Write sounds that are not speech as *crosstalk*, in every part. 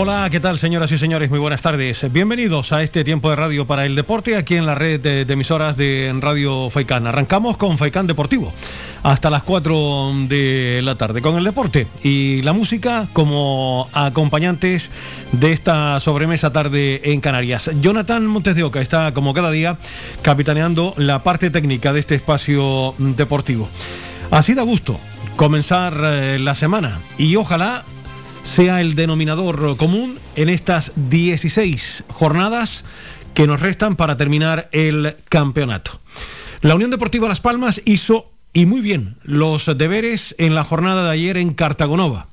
Hola, ¿qué tal señoras y señores? Muy buenas tardes. Bienvenidos a este tiempo de radio para el deporte aquí en la red de, emisoras de Radio Faicán. Arrancamos con Faicán Deportivo hasta las 4 de la tarde con el deporte y la música como acompañantes de esta sobremesa tarde en Canarias. Jonathan Montes de Oca está como cada día capitaneando la parte técnica de este espacio deportivo. Así da gusto comenzar eh, la semana y ojalá sea el denominador común en estas 16 jornadas que nos restan para terminar el campeonato. La Unión Deportiva Las Palmas hizo, y muy bien, los deberes en la jornada de ayer en Cartagonova.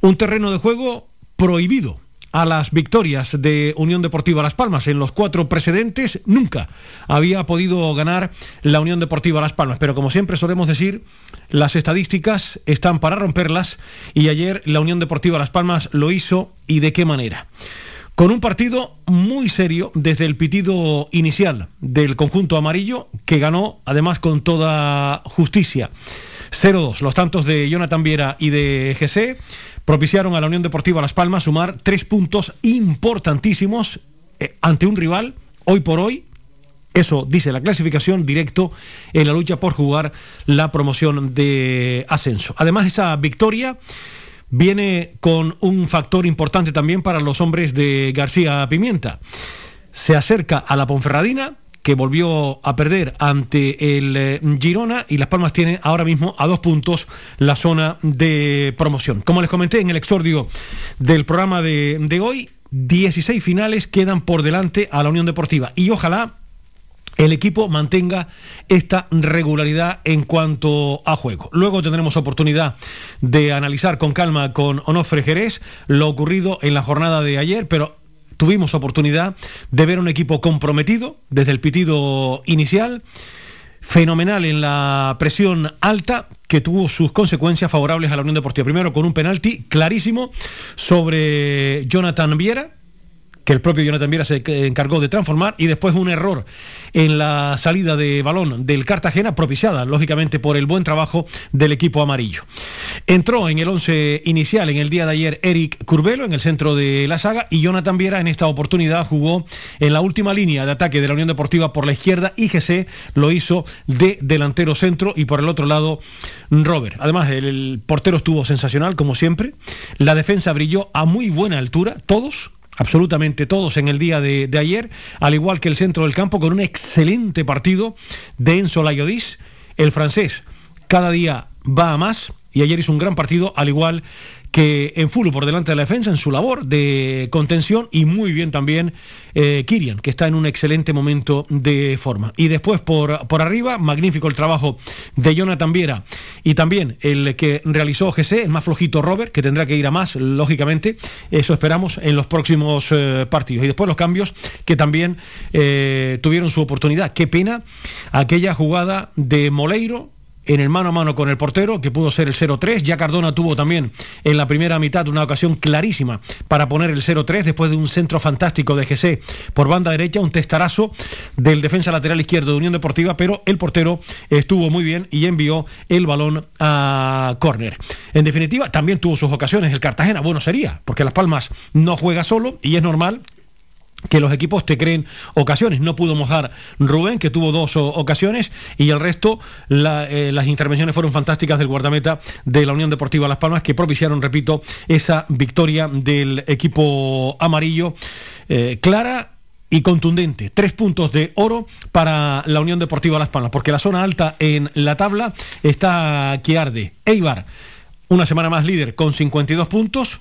Un terreno de juego prohibido a las victorias de Unión Deportiva Las Palmas. En los cuatro precedentes nunca había podido ganar la Unión Deportiva Las Palmas. Pero como siempre solemos decir, las estadísticas están para romperlas y ayer la Unión Deportiva Las Palmas lo hizo y de qué manera. Con un partido muy serio desde el pitido inicial del conjunto amarillo que ganó además con toda justicia. 0-2, los tantos de Jonathan Viera y de GC propiciaron a la Unión Deportiva Las Palmas sumar tres puntos importantísimos eh, ante un rival, hoy por hoy, eso dice la clasificación directo en la lucha por jugar la promoción de ascenso. Además, esa victoria viene con un factor importante también para los hombres de García Pimienta. Se acerca a la Ponferradina, que volvió a perder ante el eh, Girona y Las Palmas tiene ahora mismo a dos puntos la zona de promoción. Como les comenté en el exordio del programa de, de hoy, 16 finales quedan por delante a la Unión Deportiva y ojalá el equipo mantenga esta regularidad en cuanto a juego. Luego tendremos oportunidad de analizar con calma con Onofre Jerez lo ocurrido en la jornada de ayer, pero tuvimos oportunidad de ver un equipo comprometido desde el pitido inicial, fenomenal en la presión alta que tuvo sus consecuencias favorables a la Unión Deportiva. Primero con un penalti clarísimo sobre Jonathan Viera, que el propio Jonathan Viera se encargó de transformar, y después un error en la salida de balón del Cartagena, propiciada lógicamente por el buen trabajo del equipo amarillo. Entró en el once inicial en el día de ayer Eric Curbelo en el centro de la saga y Jonathan Viera en esta oportunidad jugó en la última línea de ataque de la Unión Deportiva por la izquierda y GC lo hizo de delantero centro y por el otro lado Robert. Además el portero estuvo sensacional como siempre, la defensa brilló a muy buena altura, todos absolutamente todos en el día de, ayer, al igual que el centro del campo, con un excelente partido de Enzo Layodis, el francés. Cada día va a más y ayer hizo un gran partido, al igual que en full por delante de la defensa en su labor de contención y muy bien también eh, Kirian, que está en un excelente momento de forma. Y después por, por arriba, magnífico el trabajo de Jonathan Viera y también el que realizó GC, el más flojito Robert, que tendrá que ir a más, lógicamente, eso esperamos en los próximos eh, partidos. Y después los cambios que también eh, tuvieron su oportunidad. Qué pena aquella jugada de Moleiro en el mano a mano con el portero, que pudo ser el 0-3. Ya Cardona tuvo también en la primera mitad una ocasión clarísima para poner el 0-3 después de un centro fantástico de GC por banda derecha, un testarazo del defensa lateral izquierdo de Unión Deportiva, pero el portero estuvo muy bien y envió el balón a córner. En definitiva, también tuvo sus ocasiones el Cartagena. Bueno, sería, porque Las Palmas no juega solo y es normal que los equipos te creen ocasiones. No pudo mojar Rubén, que tuvo dos ocasiones, y el resto, eh, las intervenciones fueron fantásticas del guardameta de la Unión Deportiva Las Palmas, que propiciaron, repito, esa victoria del equipo amarillo eh, clara y contundente. Tres puntos de oro para la Unión Deportiva Las Palmas, porque la zona alta en la tabla está que arde. Eibar, una semana más líder con 52 puntos,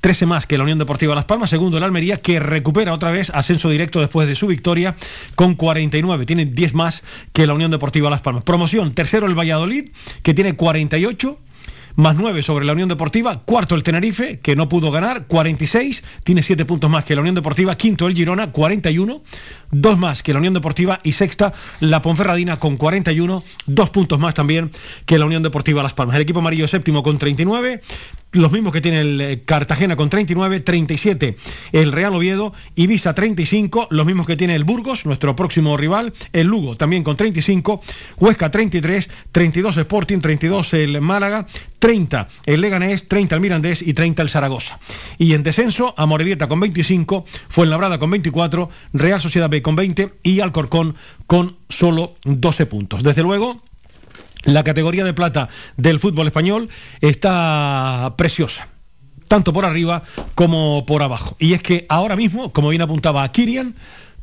13 más que la Unión Deportiva Las Palmas, segundo el Almería, que recupera otra vez ascenso directo después de su victoria con 49, tiene 10 más que la Unión Deportiva Las Palmas. Promoción, tercero el Valladolid, que tiene 48. más 9 sobre la Unión Deportiva, cuarto el Tenerife, que no pudo ganar, 46, tiene 7 puntos más que la Unión Deportiva, quinto el Girona, 41, dos más que la Unión Deportiva y sexta la Ponferradina con 41, dos puntos más también que la Unión Deportiva Las Palmas. El equipo amarillo séptimo con 39, los mismos que tiene el eh, Cartagena con 39, 37 el Real Oviedo, Ibiza 35, los mismos que tiene el Burgos, nuestro próximo rival, el Lugo también con 35, Huesca 33, 32 Sporting, 32 el Málaga, 30 el Leganés, 30 el Mirandés. y 30 el Zaragoza. Y en descenso, Amorebieta con 25, Fuenlabrada con 24, Real Sociedad B con 20 y Alcorcón con solo 12 puntos. Desde luego, la categoría de plata del fútbol español está preciosa, tanto por arriba como por abajo. Y es que ahora mismo, como bien apuntaba Kirian,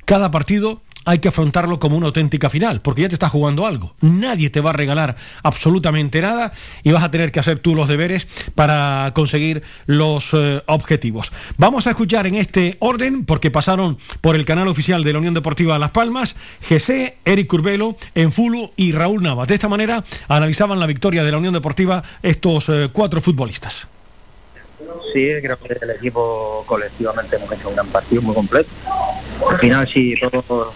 cada partido hay que afrontarlo como una auténtica final, porque ya te estás jugando algo. Nadie te va a regalar absolutamente nada y vas a tener que hacer tú los deberes para conseguir los eh, objetivos. Vamos a escuchar en este orden, porque pasaron por el canal oficial de la Unión Deportiva Las Palmas, GC, Eric Curbelo, Enfulu y Raúl Navas. De esta manera analizaban la victoria de la Unión Deportiva estos eh, cuatro futbolistas. Sí, creo que el equipo colectivamente hemos hecho un gran partido muy completo. Al final, sí, todos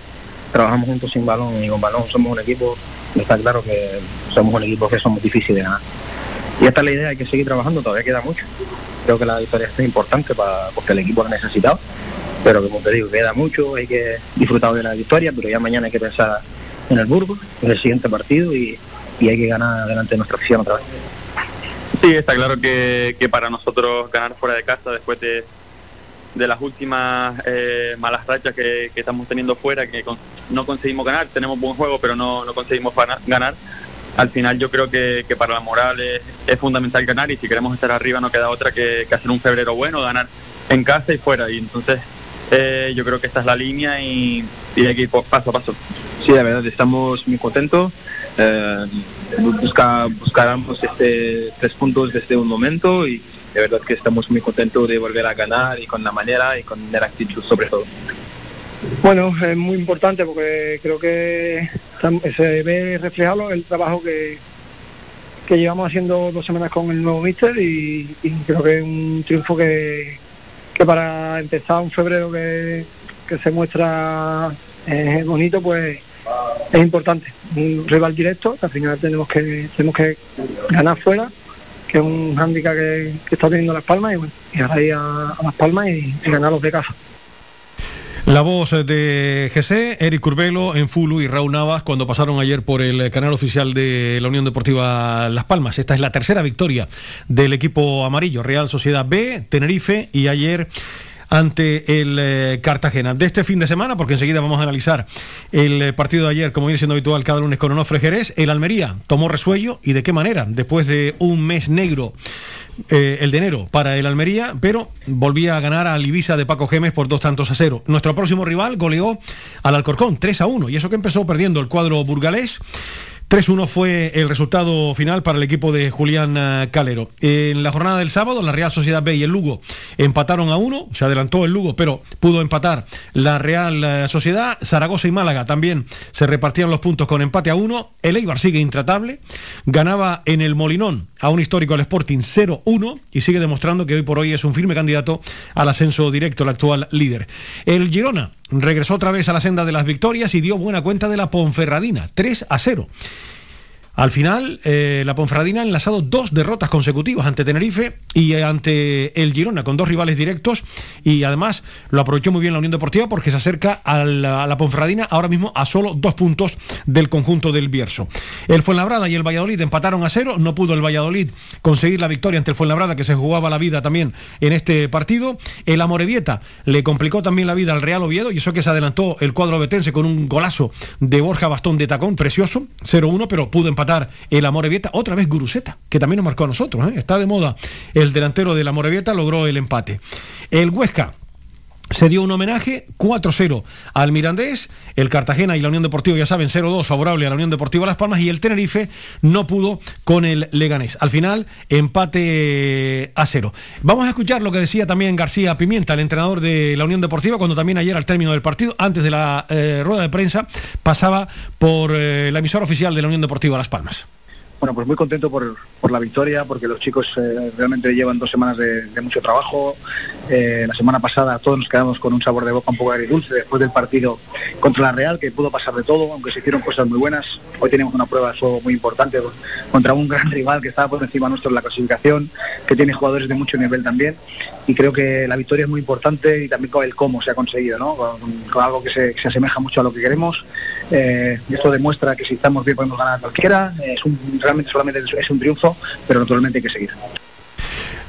trabajamos juntos sin balón y con balón somos un equipo, está claro que somos un equipo que somos difíciles de ganar. Y esta es la idea, hay que seguir trabajando, todavía queda mucho. Creo que la victoria es importante para, porque el equipo lo ha necesitado, pero como te digo, queda mucho, hay que disfrutar de la victoria, pero ya mañana hay que pensar en el Burgos, en el siguiente partido y, hay que ganar delante de nuestra afición otra vez. Sí, está claro que, que para nosotros ganar fuera de casa después de, de las últimas eh, malas rachas que, estamos teniendo fuera, que no conseguimos ganar, tenemos buen juego, pero no, no conseguimos ganar. Al final yo creo que, para la moral es, fundamental ganar y si queremos estar arriba no queda otra que, hacer un febrero bueno, ganar en casa y fuera. Y entonces eh, yo creo que esta es la línea y, y hay que ir paso a paso. Sí, la verdad, estamos muy contentos. Eh, busca, buscáramos este tres puntos desde un momento y de verdad que estamos muy contentos de volver a ganar y con la manera y con la actitud sobre todo. Bueno, es muy importante porque creo que se ve reflejado el trabajo que, que llevamos haciendo dos semanas con el nuevo míster y, creo que es un triunfo que, que para empezar un febrero que, que se muestra eh, bonito, pues es importante. Un rival directo, al final tenemos que, tenemos que ganar fuera que es un hándicap que, está teniendo Las Palmas y, bueno, y ahora ir a, Las Palmas y, los de casa. La voz de GC, Eric Curbelo en Fulu y Raúl Navas cuando pasaron ayer por el canal oficial de la Unión Deportiva Las Palmas. Esta es la tercera victoria del equipo amarillo, Real Sociedad B, Tenerife y ayer ante el eh, Cartagena. De este fin de semana, porque enseguida vamos a analizar el eh, partido de ayer, como viene siendo habitual cada lunes con Onofre Jerez, el Almería tomó resuello y de qué manera, después de un mes negro. Eh, el de enero para el Almería, pero volvía a ganar al Ibiza de Paco Gemes por dos tantos a cero. Nuestro próximo rival goleó al Alcorcón 3 a 1 y eso que empezó perdiendo el cuadro burgalés. 3-1 fue el resultado final para el equipo de Julián eh, Calero. En la jornada del sábado, la Real Sociedad B y el Lugo empataron a uno, se adelantó el Lugo, pero pudo empatar la Real eh, Sociedad. Zaragoza y Málaga también se repartían los puntos con empate a uno. El Eibar sigue intratable, ganaba en el Molinón a un histórico al Sporting 0-1 y sigue demostrando que hoy por hoy es un firme candidato al ascenso directo, el actual líder. El Girona regresó otra vez a la senda de las victorias y dio buena cuenta de la Ponferradina, 3 a 0. Al final, eh, la Ponferradina ha enlazado dos derrotas consecutivas ante Tenerife y ante el Girona, con dos rivales directos, y además lo aprovechó muy bien la Unión Deportiva porque se acerca a la, a Ponferradina ahora mismo a solo dos puntos del conjunto del Bierzo. El Fuenlabrada y el Valladolid empataron a cero, no pudo el Valladolid conseguir la victoria ante el Fuenlabrada, que se jugaba la vida también en este partido. El Amorebieta le complicó también la vida al Real Oviedo, y eso que se adelantó el cuadro betense con un golazo de Borja Bastón de tacón, precioso, 0-1, pero pudo empatar el Amorebieta, otra vez Guruseta, que también nos marcó a nosotros, ¿eh? está de moda. El delantero del Amorebieta logró el empate. El Huesca se dio un homenaje 4-0 al Mirandés, el Cartagena y la Unión Deportiva, ya saben, 0-2 favorable a la Unión Deportiva Las Palmas y el Tenerife no pudo con el Leganés. Al final, empate a cero. Vamos a escuchar lo que decía también García Pimienta, el entrenador de la Unión Deportiva, cuando también ayer al término del partido, antes de la eh, rueda de prensa, pasaba por eh, la emisora oficial de la Unión Deportiva Las Palmas. Bueno, pues muy contento por, por la victoria, porque los chicos eh, realmente llevan dos semanas de, mucho trabajo. Eh, la semana pasada todos nos quedamos con un sabor de boca un poco agridulce después del partido contra la Real, que pudo pasar de todo, aunque se hicieron cosas muy buenas. Hoy tenemos una prueba de fuego muy importante contra un gran rival que estaba por encima nuestro en la clasificación, que tiene jugadores de mucho nivel también. Y creo que la victoria es muy importante y también con el cómo se ha conseguido, ¿no? con, algo que se, asemeja mucho a lo que queremos. Eh, esto demuestra que si estamos bien podemos ganar a cualquiera. Es un, solamente es un triunfo, pero naturalmente hay que seguir.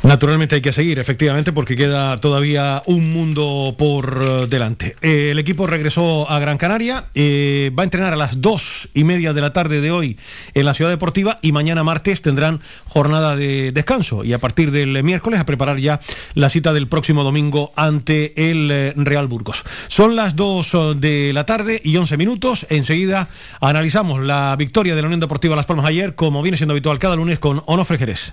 Naturalmente hay que seguir, efectivamente, porque queda todavía un mundo por eh, delante. Eh, el equipo regresó a Gran Canaria, eh, va a entrenar a las dos y media de la tarde de hoy en la Ciudad Deportiva y mañana martes tendrán jornada de descanso y a partir del miércoles a preparar ya la cita del próximo domingo ante el Real Burgos. Son las dos de la tarde y once minutos. Enseguida analizamos la victoria de la Unión Deportiva Las Palmas ayer, como viene siendo habitual cada lunes con Onofre Jerez.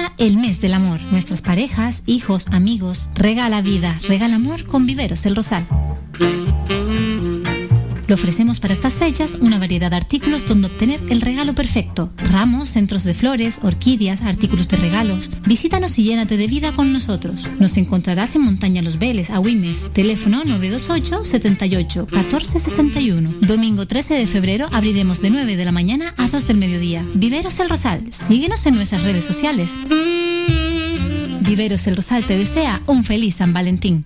el mes del amor. Nuestras parejas, hijos, amigos, regala vida, regala amor con Viveros el Rosal. Le ofrecemos para estas fechas una variedad de artículos donde obtener el regalo perfecto. Ramos, centros de flores, orquídeas, artículos de regalos. Visítanos y llénate de vida con nosotros. Nos encontrarás en Montaña Los Veles, a Wimes. Teléfono 928 78 14 61. Domingo 13 de febrero abriremos de 9 de la mañana a 2 del mediodía. Viveros El Rosal. Síguenos en nuestras redes sociales. Viveros El Rosal te desea un feliz San Valentín.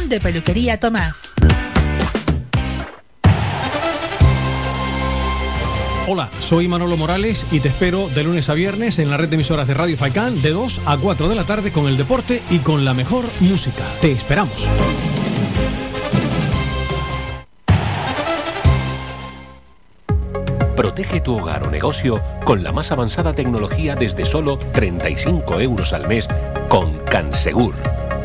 de Peluquería Tomás. Hola, soy Manolo Morales y te espero de lunes a viernes en la red de emisoras de Radio Faicán de 2 a 4 de la tarde con el deporte y con la mejor música. Te esperamos. Protege tu hogar o negocio con la más avanzada tecnología desde solo 35 euros al mes con Cansegur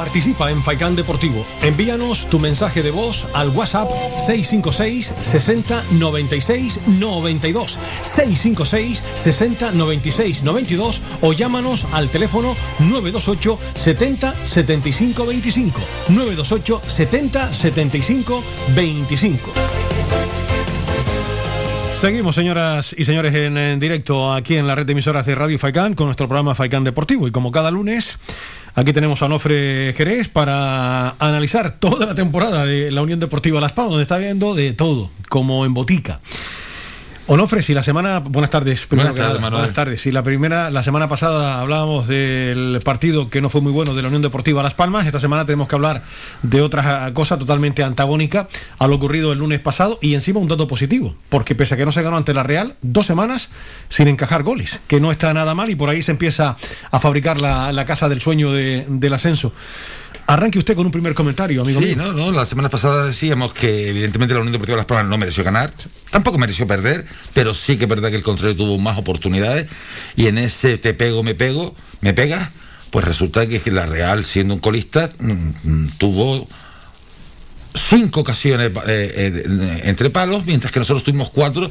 Participa en Faikán Deportivo. Envíanos tu mensaje de voz al WhatsApp 656 60 96 92 656 60 96 92 o llámanos al teléfono 928 70 75 25 928 70 75 25. Seguimos, señoras y señores, en, directo aquí en la red de emisoras de Radio Faicán con nuestro programa Faicán Deportivo. Y como cada lunes, aquí tenemos a Nofre Jerez para analizar toda la temporada de la Unión Deportiva Las Palmas, donde está viendo de todo, como en botica. Onofre, si la semana. Buenas tardes. Buenas tardes, Manuel. Buenas tardes. Si la primera, la semana pasada hablábamos del partido que no fue muy bueno de la Unión Deportiva Las Palmas, esta semana tenemos que hablar de otra cosa totalmente antagónica a lo ocurrido el lunes pasado y encima un dato positivo, porque pese a que no se ganó ante la Real, dos semanas sin encajar goles, que no está nada mal y por ahí se empieza a fabricar la, casa del sueño del ascenso. Arranque usted con un primer comentario, amigo. Sí, no, no, la semana pasada decíamos que evidentemente la Unión Deportiva de Las Palmas no mereció ganar, tampoco mereció perder, pero sí que es verdad que el contrario tuvo más oportunidades y en ese te pego, me pego, me pega, pues resulta que la Real, siendo un colista, mm, tuvo cinco ocasiones eh, eh, entre palos, mientras que nosotros tuvimos cuatro,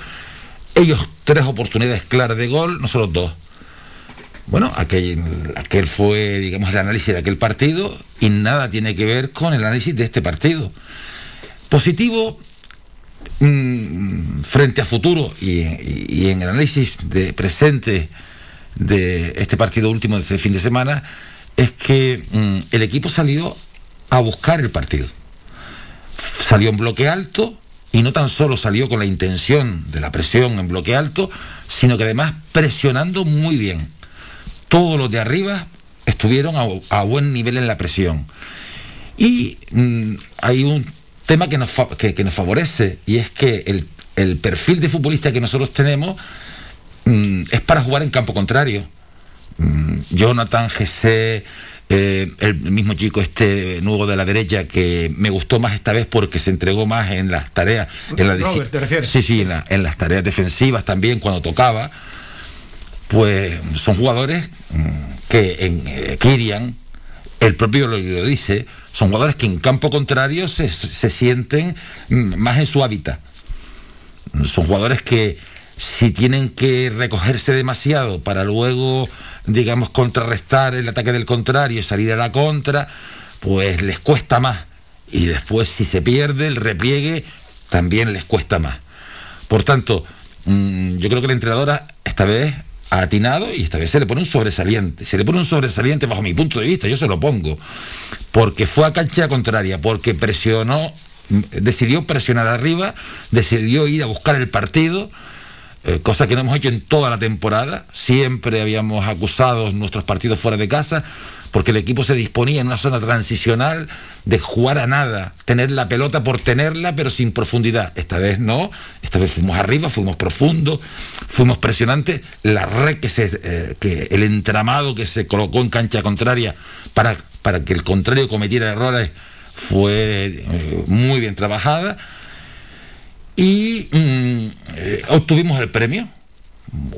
ellos tres oportunidades claras de gol, nosotros dos. Bueno, aquel, aquel fue, digamos, el análisis de aquel partido y nada tiene que ver con el análisis de este partido. Positivo mm, frente a futuro y, en el análisis de presente de este partido último de este fin de semana es que mm, el equipo salió a buscar el partido. Salió en bloque alto y no tan solo salió con la intención de la presión en bloque alto, sino que además presionando muy bien todos los de arriba estuvieron a, buen nivel en la presión. Y mm, hay un tema que nos, que, nos favorece y es que el, perfil de futbolista que nosotros tenemos mm, es para jugar en campo contrario. Mm, Jonathan, Gese, eh, el mismo chico este nuevo de la derecha que me gustó más esta vez porque se entregó más en las tareas en la sí sí en, las tareas defensivas también cuando tocaba pues son jugadores mm, que en eh, Kirian, el propio lo, dice, son jugadores que en campo contrario se, sienten mm, más en su hábitat. Son jugadores que si tienen que recogerse demasiado para luego, digamos, contrarrestar el ataque del contrario y salir a la contra, pues les cuesta más. Y después si se pierde el repliegue, también les cuesta más. Por tanto, mm, yo creo que la entrenadora esta vez atinado y esta vez se le pone un sobresaliente. Se le pone un sobresaliente bajo mi punto de vista, yo se lo pongo. Porque fue a cancha contraria, porque presionó, decidió presionar arriba, decidió ir a buscar el partido. Eh, cosa que no hemos hecho en toda la temporada. Siempre habíamos acusado nuestros partidos fuera de casa porque el equipo se disponía en una zona transicional de jugar a nada, tener la pelota por tenerla, pero sin profundidad. Esta vez no, esta vez fuimos arriba, fuimos profundos, fuimos presionantes. La red que se, eh, que el entramado que se colocó en cancha contraria para, para que el contrario cometiera errores fue eh, muy bien trabajada. Y mm, eh, obtuvimos el premio,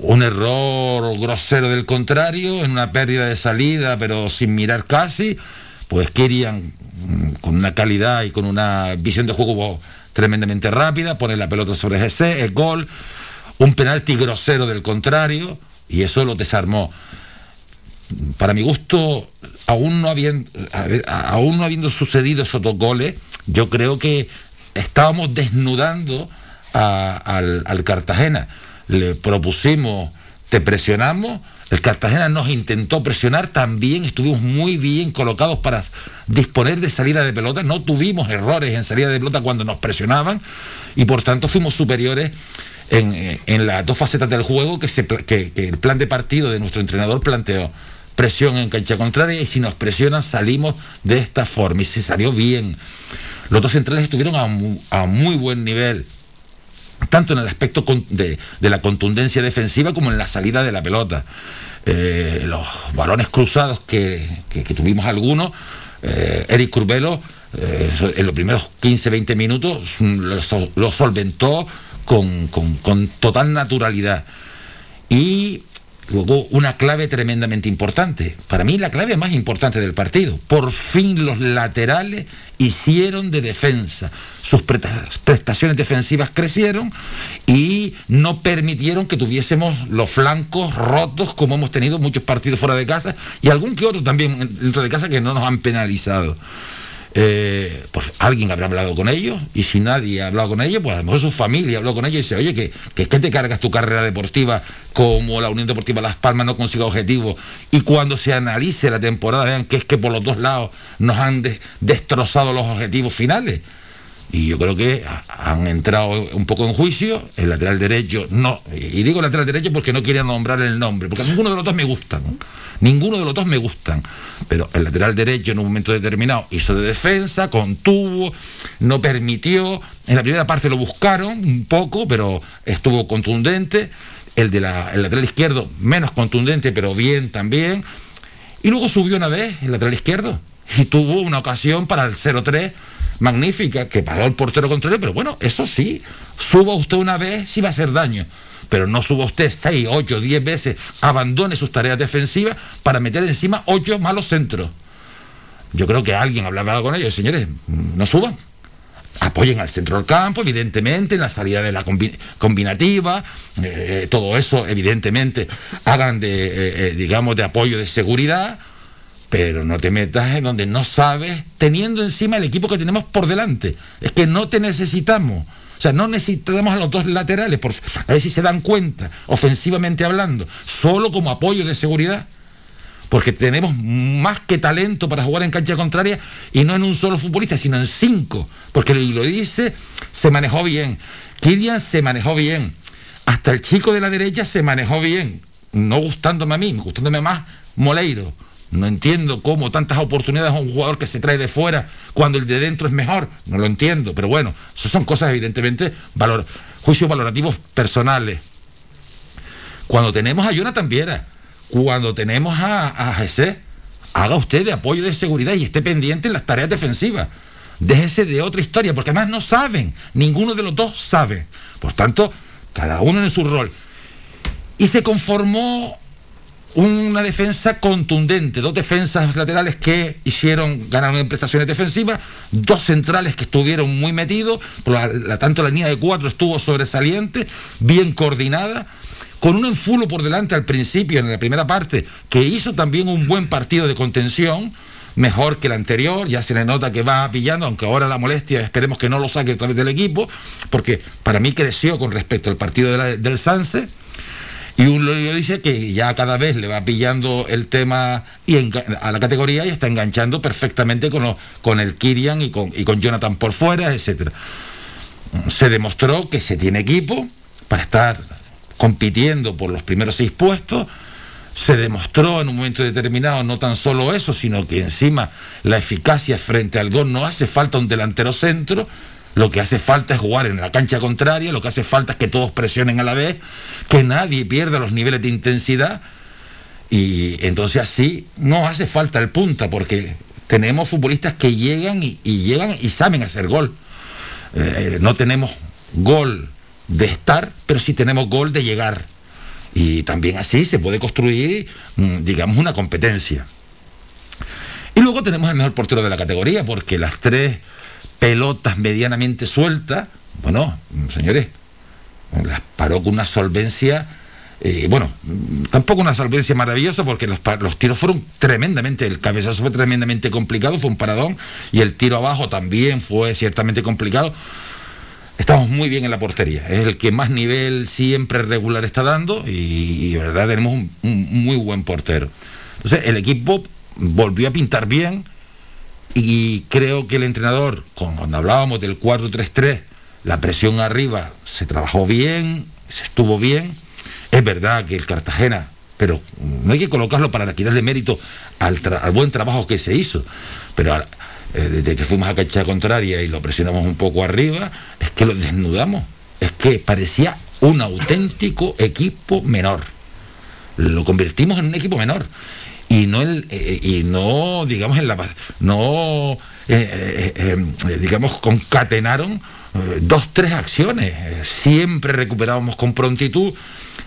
un error grosero del contrario, en una pérdida de salida, pero sin mirar casi, pues querían mm, con una calidad y con una visión de juego tremendamente rápida, poner la pelota sobre GC, el gol, un penalti grosero del contrario, y eso lo desarmó. Para mi gusto, aún no habiendo, aún no habiendo sucedido esos dos goles, yo creo que estábamos desnudando al Cartagena le propusimos, te presionamos, el Cartagena nos intentó presionar, también estuvimos muy bien colocados para disponer de salida de pelota, no tuvimos errores en salida de pelota cuando nos presionaban y por tanto fuimos superiores en, las dos facetas del juego que, el plan de partido de nuestro entrenador planteó. Presión en cancha contraria y si nos presionan salimos de esta forma y se salió bien. Los dos centrales estuvieron a muy buen nivel tanto en el aspecto de, la contundencia defensiva como en la salida de la pelota. Eh, los balones cruzados que, tuvimos algunos, eh, Eric Curbelo eh, en los primeros 15-20 minutos lo, solventó con, con, total naturalidad. Y luego una clave tremendamente importante. Para mí la clave más importante del partido. Por fin los laterales hicieron de defensa. Sus prestaciones defensivas crecieron y no permitieron que tuviésemos los flancos rotos como hemos tenido muchos partidos fuera de casa y algún que otro también dentro de casa que no nos han penalizado. Eh, pues alguien habrá hablado con ellos y si nadie ha hablado con ellos, pues a lo mejor su familia habló con ellos y dice, oye, que, que es que te cargas tu carrera deportiva como la Unión Deportiva Las Palmas no consiga objetivos y cuando se analice la temporada vean que es que por los dos lados nos han destrozado los objetivos finales. Y yo creo que han entrado un poco en juicio, el lateral derecho no, y digo lateral derecho porque no quería nombrar el nombre, porque ninguno de los dos me gustan. Ninguno de los dos me gustan. Pero el lateral derecho en un momento determinado hizo de defensa, contuvo, no permitió. En la primera parte lo buscaron un poco, pero estuvo contundente. El de la, el lateral izquierdo, menos contundente, pero bien también. Y luego subió una vez el lateral izquierdo. Y tuvo una ocasión para el 0-3 magnífica que paró el portero contrario, pero bueno, eso sí, suba usted una vez si va a hacer daño pero no suba usted 6, 8, 10 veces, abandone sus tareas defensivas para meter encima 8 malos centros. Yo creo que alguien hablaba con ellos, señores, no suban. Apoyen al centro del campo, evidentemente, en la salida de la combinativa, eh, todo eso, evidentemente, hagan de, eh, eh, digamos, de apoyo de seguridad, pero no te metas en donde no sabes, teniendo encima el equipo que tenemos por delante. Es que no te necesitamos. O sea, no necesitamos a los dos laterales, a ver si se dan cuenta, ofensivamente hablando, solo como apoyo de seguridad. Porque tenemos más que talento para jugar en cancha contraria y no en un solo futbolista, sino en cinco. Porque lo dice, se manejó bien. Kirian se manejó bien. Hasta el chico de la derecha se manejó bien. No gustándome a mí, gustándome más Moleiro. No entiendo cómo tantas oportunidades a un jugador que se trae de fuera cuando el de dentro es mejor. No lo entiendo, pero bueno, eso son cosas evidentemente, valor, juicios valorativos personales. Cuando tenemos a Jonathan Viera, cuando tenemos a, a haga usted de apoyo de seguridad y esté pendiente en las tareas defensivas. Déjese de otra historia, porque además no saben, ninguno de los dos sabe. Por tanto, cada uno en su rol. Y se conformó una defensa contundente, dos defensas laterales que hicieron, ganaron en prestaciones defensivas, dos centrales que estuvieron muy metidos, la, tanto la línea de cuatro estuvo sobresaliente, bien coordinada, con un enfulo por delante al principio, en la primera parte, que hizo también un buen partido de contención, mejor que el anterior, ya se le nota que va pillando, aunque ahora la molestia esperemos que no lo saque a través del equipo, porque para mí creció con respecto al partido del Sanse y un Lorio dice que ya cada vez le va pillando el tema y a la categoría y está enganchando perfectamente con, con el Kirian y con, y con Jonathan por fuera, etc. Se demostró que se tiene equipo para estar compitiendo por los primeros seis puestos. Se demostró en un momento determinado no tan solo eso, sino que encima la eficacia frente al gol no hace falta un delantero centro, lo que hace falta es jugar en la cancha contraria, lo que hace falta es que todos presionen a la vez, que nadie pierda los niveles de intensidad. Y entonces así no hace falta el punta, porque tenemos futbolistas que llegan y, llegan y saben hacer gol. Eh, no tenemos gol de estar, pero sí tenemos gol de llegar. Y también así se puede construir, mm, digamos, una competencia. Y luego tenemos el mejor portero de la categoría, porque las tres pelotas medianamente sueltas, bueno, señores, las paró con una solvencia, eh, bueno, tampoco una solvencia maravillosa porque los, los, tiros fueron tremendamente, el cabezazo fue tremendamente complicado, fue un paradón, y el tiro abajo también fue ciertamente complicado. Estamos muy bien en la portería, es el que más nivel siempre regular está dando y, verdad tenemos un muy buen portero. Entonces el equipo volvió a pintar bien, y creo que el entrenador, cuando hablábamos del 4-3-3, la presión arriba se trabajó bien, se estuvo bien. Es verdad que el Cartagena, pero no hay que colocarlo para quitarle mérito al, buen trabajo que se hizo. Pero eh, desde que fuimos a cancha contraria y lo presionamos un poco arriba, es que lo desnudamos. Es que parecía un auténtico equipo menor. Lo convertimos en un equipo menor y no el, eh, y no digamos en la no eh, eh, digamos concatenaron dos tres acciones. Siempre recuperábamos con prontitud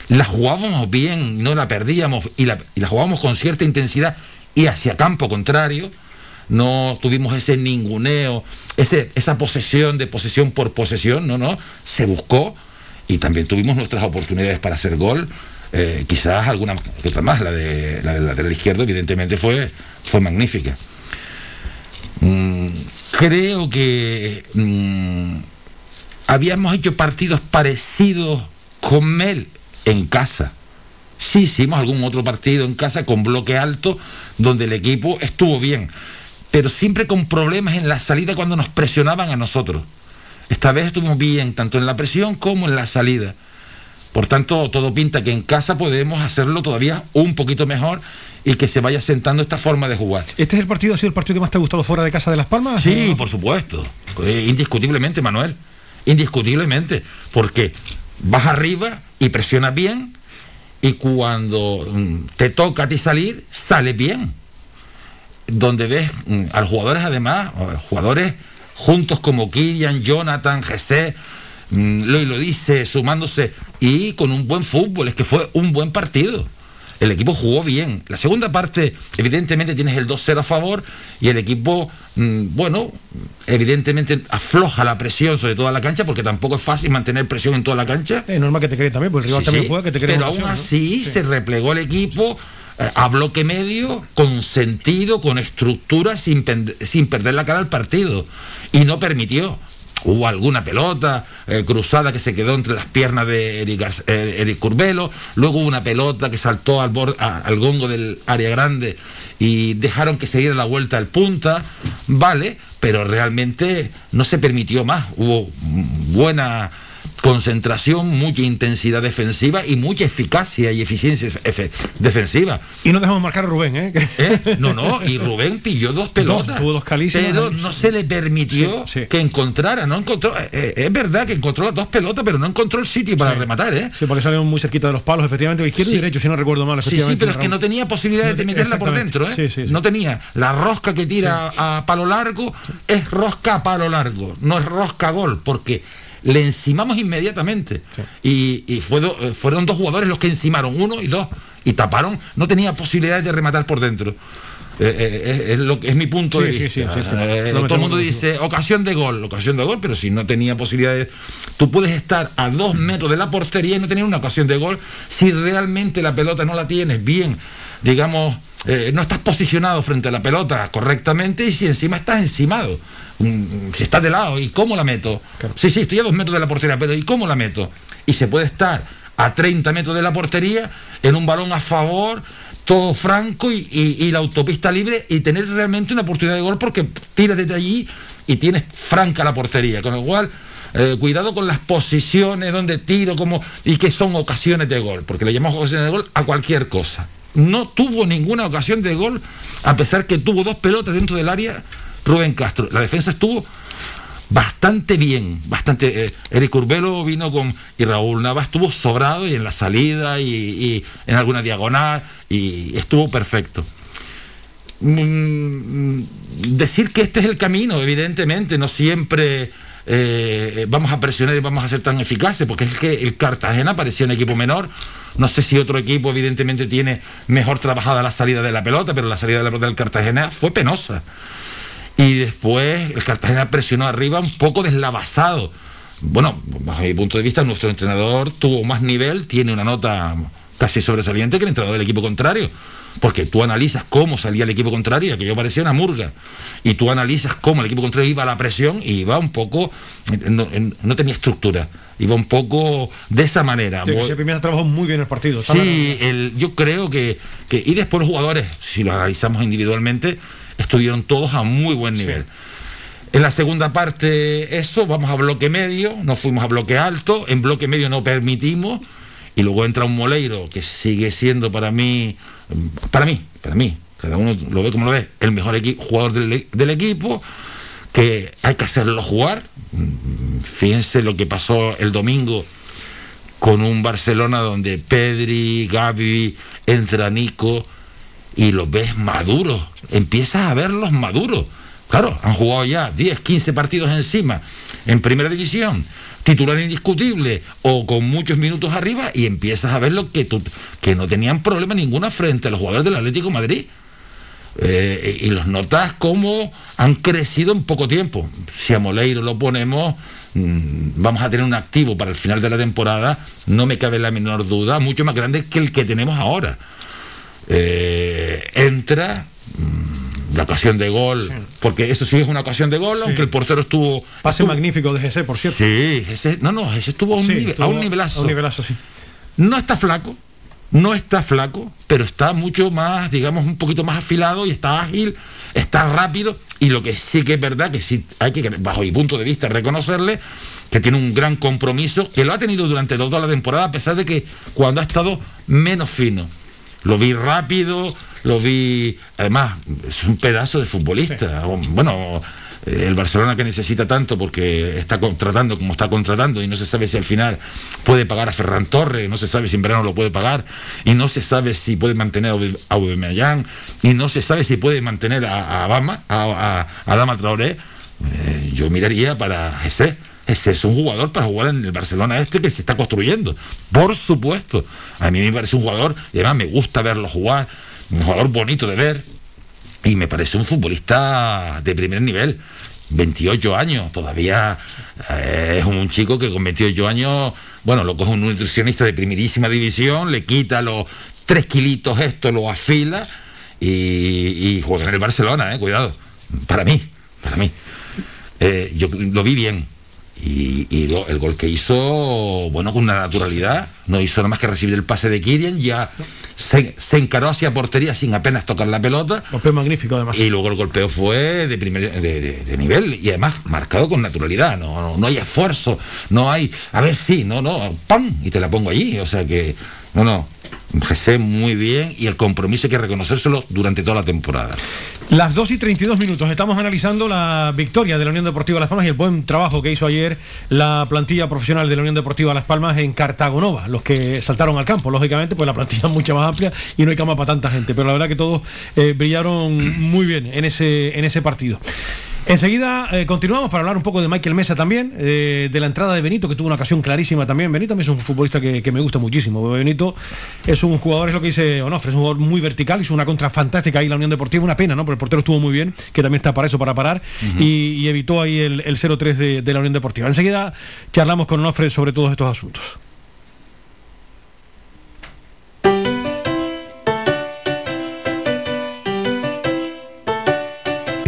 la jugábamos bien no la perdíamos y la, y la jugábamos con cierta intensidad y hacia campo contrario no tuvimos ese ninguneo ese, esa posesión de posesión por posesión no no se buscó y también tuvimos nuestras oportunidades para hacer gol eh, quizás alguna otra más, la de la del lateral izquierdo, evidentemente fue, fue magnífica. Mm, creo que mm, habíamos hecho partidos parecidos con Mel en casa. Sí hicimos algún otro partido en casa con bloque alto donde el equipo estuvo bien, pero siempre con problemas en la salida cuando nos presionaban a nosotros. Esta vez estuvimos bien, tanto en la presión como en la salida. Por tanto, todo pinta que en casa podemos hacerlo todavía un poquito mejor y que se vaya sentando esta forma de jugar. ¿Este es el partido, ha sido el partido que más te ha gustado fuera de casa de Las Palmas? Sí, por supuesto. Eh, indiscutiblemente, Manuel. Indiscutiblemente. Porque vas arriba y presionas bien y cuando mm, te toca a ti salir, sale bien. Donde ves mm, a los jugadores además, jugadores juntos como Kirian, Jonathan, Jesse, mm, lo, lo dice, sumándose, y con un buen fútbol, es que fue un buen partido. El equipo jugó bien. La segunda parte, evidentemente, tienes el 2-0 a favor y el equipo, mm, bueno, evidentemente afloja la presión sobre toda la cancha porque tampoco es fácil mantener presión en toda la cancha. Es normal que te cree también, porque el rival también juega que te. Pero aún así se replegó el equipo eh, a bloque medio, con sentido, con estructura, sin, sin perder la cara al partido. Y no permitió hubo alguna pelota eh, cruzada que se quedó entre las piernas de Eric, eh, Curbelo, luego hubo una pelota que saltó al, al gongo del área grande y dejaron que se diera la vuelta al punta, vale, pero realmente no se permitió más, hubo buena concentración, mucha intensidad defensiva y mucha eficacia y eficiencia defensiva. Y no dejamos marcar a Rubén, ¿eh? ¿eh? No, no, y Rubén pilló dos *laughs* pelotas. tuvo dos pero no se le permitió que encontrara, no encontró, eh, eh, es verdad que encontró las dos pelotas, pero no encontró el sitio para rematar, ¿eh? Sí, porque salieron muy cerquita de los palos, efectivamente, izquierdo y derecho, si no recuerdo mal. Sí, sí, pero es que no tenía posibilidad de meterla por dentro, ¿eh? No tenía. La rosca que tira a palo largo es rosca a palo largo, no es rosca a gol, porque le encimamos inmediatamente. Y, eh, fueron dos jugadores los que encimaron, uno y dos, y taparon, no tenía posibilidades de rematar por dentro. Eh, eh, es, lo que es mi punto de vista. todo el mundo dice ocasión de gol, ocasión de gol, pero si no tenía posibilidades, tú puedes estar a dos metros de la portería y no tener una ocasión de gol si realmente la pelota no la tienes bien, digamos, no estás posicionado frente a la pelota correctamente y si encima estás encimado si está de lado, ¿y cómo la meto? Sí, sí, estoy a dos metros de la portería, pero ¿y cómo la meto? Y se puede estar a 30 metros de la portería en un balón a favor, todo franco y, la autopista libre y tener realmente una oportunidad de gol porque tiras desde allí y tienes franca la portería. Con lo cual, eh, cuidado con las posiciones donde tiro como, y que son ocasiones de gol, porque le llamamos ocasiones de gol a cualquier cosa. No tuvo ninguna ocasión de gol, a pesar que tuvo dos pelotas dentro del área Rubén Castro. La defensa estuvo bastante bien, bastante. Eh, Eric Urbelo vino con. y Raúl Nava estuvo sobrado y en la salida y, en alguna diagonal y estuvo perfecto. Mm, decir que este es el camino, evidentemente, no siempre. Eh, vamos a presionar y vamos a ser tan eficaces, porque es que el Cartagena parecía un equipo menor. No sé si otro equipo, evidentemente, tiene mejor trabajada la salida de la pelota, pero la salida de la pelota del Cartagena fue penosa. Y después el Cartagena presionó arriba un poco deslavazado. Bueno, bajo mi punto de vista, nuestro entrenador tuvo más nivel, tiene una nota casi sobresaliente que el entrenador del equipo contrario. Porque tú analizas cómo salía el equipo contrario, y aquello parecía una murga. Y tú analizas cómo el equipo contrario iba a la presión y iba un poco, no, tenía estructura, iba un poco de esa manera. Sí, ese primer trabajó muy bien el partido. Sí, yo creo que, que, y después los jugadores, si lo analizamos individualmente, estuvieron todos a muy buen nivel. En la segunda parte, eso, vamos a bloque medio, nos fuimos a bloque alto, en bloque medio no permitimos, y luego entra un Moleiro que sigue siendo para mí, para mí, para mí, cada uno lo ve como lo ve, el mejor jugador del, del equipo, que hay que hacerlo jugar. Fíjense lo que pasó el domingo con un Barcelona donde Pedri, Gaby, entra Nico, y los ves maduros, empiezas a verlos maduros. Claro, han jugado ya 10, 15 partidos encima en primera división, titular indiscutible o con muchos minutos arriba y empiezas a ver lo que, que no tenían problema ninguna frente a los jugadores del Atlético Madrid. Eh, y los notas como han crecido en poco tiempo. Si a Moleiro lo ponemos, mm, vamos a tener un activo para el final de la temporada, no me cabe la menor duda, mucho más grande que el que tenemos ahora. Eh, entra, mm, la ocasión de gol, porque eso sí es una ocasión de gol, aunque el portero estuvo... Pase estuvo- magnífico de GC, por cierto. Sí, ese, no, no, ese estuvo a un, Sí, nivel- estuvo a un nivelazo. A un nivelazo, sí. No está flaco, no está flaco, pero está mucho más, digamos, un poquito más afilado y está ágil, está rápido. Y lo que sí que es verdad, que sí hay que, bajo mi punto de vista, reconocerle que tiene un gran compromiso, que lo ha tenido durante toda la temporada, a pesar de que cuando ha estado menos fino. Lo vi rápido, lo vi. Además, es un pedazo de futbolista. Bueno, eh, el Barcelona que necesita tanto porque está contratando como está contratando y no se sabe si al final puede pagar a Ferran Torres, no se sabe si en verano lo puede pagar y no se sabe si puede mantener a Aubameyang y no se sabe si puede mantener a, a Bama, a, a, Traoré. Eh, yo miraría para ese. Ese es un jugador para jugar en el Barcelona este que se está construyendo. Por supuesto. A mí me parece un jugador, y además me gusta verlo jugar, un jugador bonito de ver, y me parece un futbolista de primer nivel. 28 años, todavía eh, es un chico que con 28 años, bueno, lo coge un nutricionista de primerísima división, le quita los 3 kilitos esto, lo afila y, y juega en el Barcelona, eh, cuidado, para mí, para mí. Eh, yo lo vi bien. Y, y lo- el gol que hizo, bueno, con una naturalidad, no hizo nada más que recibir el pase de Kirian, ya se, se encaró hacia portería sin apenas tocar la pelota. Golpeo magnífico, además. Y luego el golpeo fue de, primer, de, de- de nivel y además marcado con naturalidad. No, no, no hay esfuerzo, no hay. A ver, sí, no, no, ¡pam! Y te la pongo allí. O sea que, no, no. Gesé muy bien y el compromiso hay que reconocérselo durante toda la temporada. Las 2 y 32 minutos. Estamos analizando la victoria de la Unión Deportiva Las Palmas y el buen trabajo que hizo ayer la plantilla profesional de la Unión Deportiva Las Palmas en Cartagonova. Los que saltaron al campo, lógicamente, pues la plantilla es mucho más amplia y no hay cama para tanta gente. Pero la verdad que todos eh, brillaron muy bien en ese, en ese partido. Enseguida eh, continuamos para hablar un poco de Michael Mesa también, eh, de la entrada de Benito, que tuvo una ocasión clarísima también. Benito mí es un futbolista que, que me gusta muchísimo. Benito es un jugador, es lo que dice Onofre, es un jugador muy vertical, hizo una contra fantástica ahí la Unión Deportiva. Una pena, ¿no? Porque el portero estuvo muy bien, que también está para eso, para parar, y, y evitó ahí el, el 0-3 de, de la Unión Deportiva. Enseguida charlamos con Onofre sobre todos estos asuntos.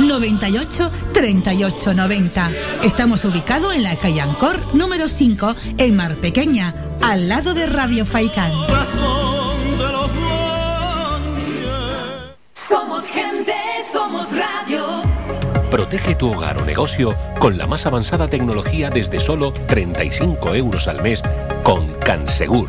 98 38 90. Estamos ubicados en la calle Ancor número 5 en Mar Pequeña, al lado de Radio Faicán. Somos gente, somos radio. Protege tu hogar o negocio con la más avanzada tecnología desde solo 35 euros al mes con Cansegur.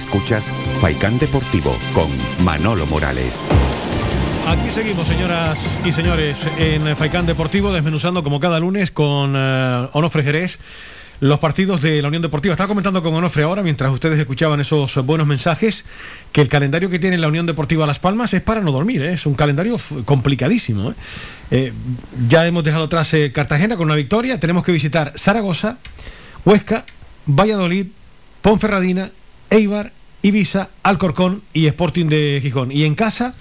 Escuchas Faikán Deportivo con Manolo Morales. Aquí seguimos, señoras y señores, en Faikán Deportivo, desmenuzando como cada lunes con eh, Onofre Jerez los partidos de la Unión Deportiva. Estaba comentando con Onofre ahora, mientras ustedes escuchaban esos buenos mensajes, que el calendario que tiene la Unión Deportiva Las Palmas es para no dormir, ¿eh? es un calendario complicadísimo. ¿eh? Ya hemos dejado atrás Cartagena con una victoria, tenemos que visitar Zaragoza, Huesca, Valladolid, Ponferradina, Eibar, Ibiza, Alcorcón y Sporting de Gijón. Y en casa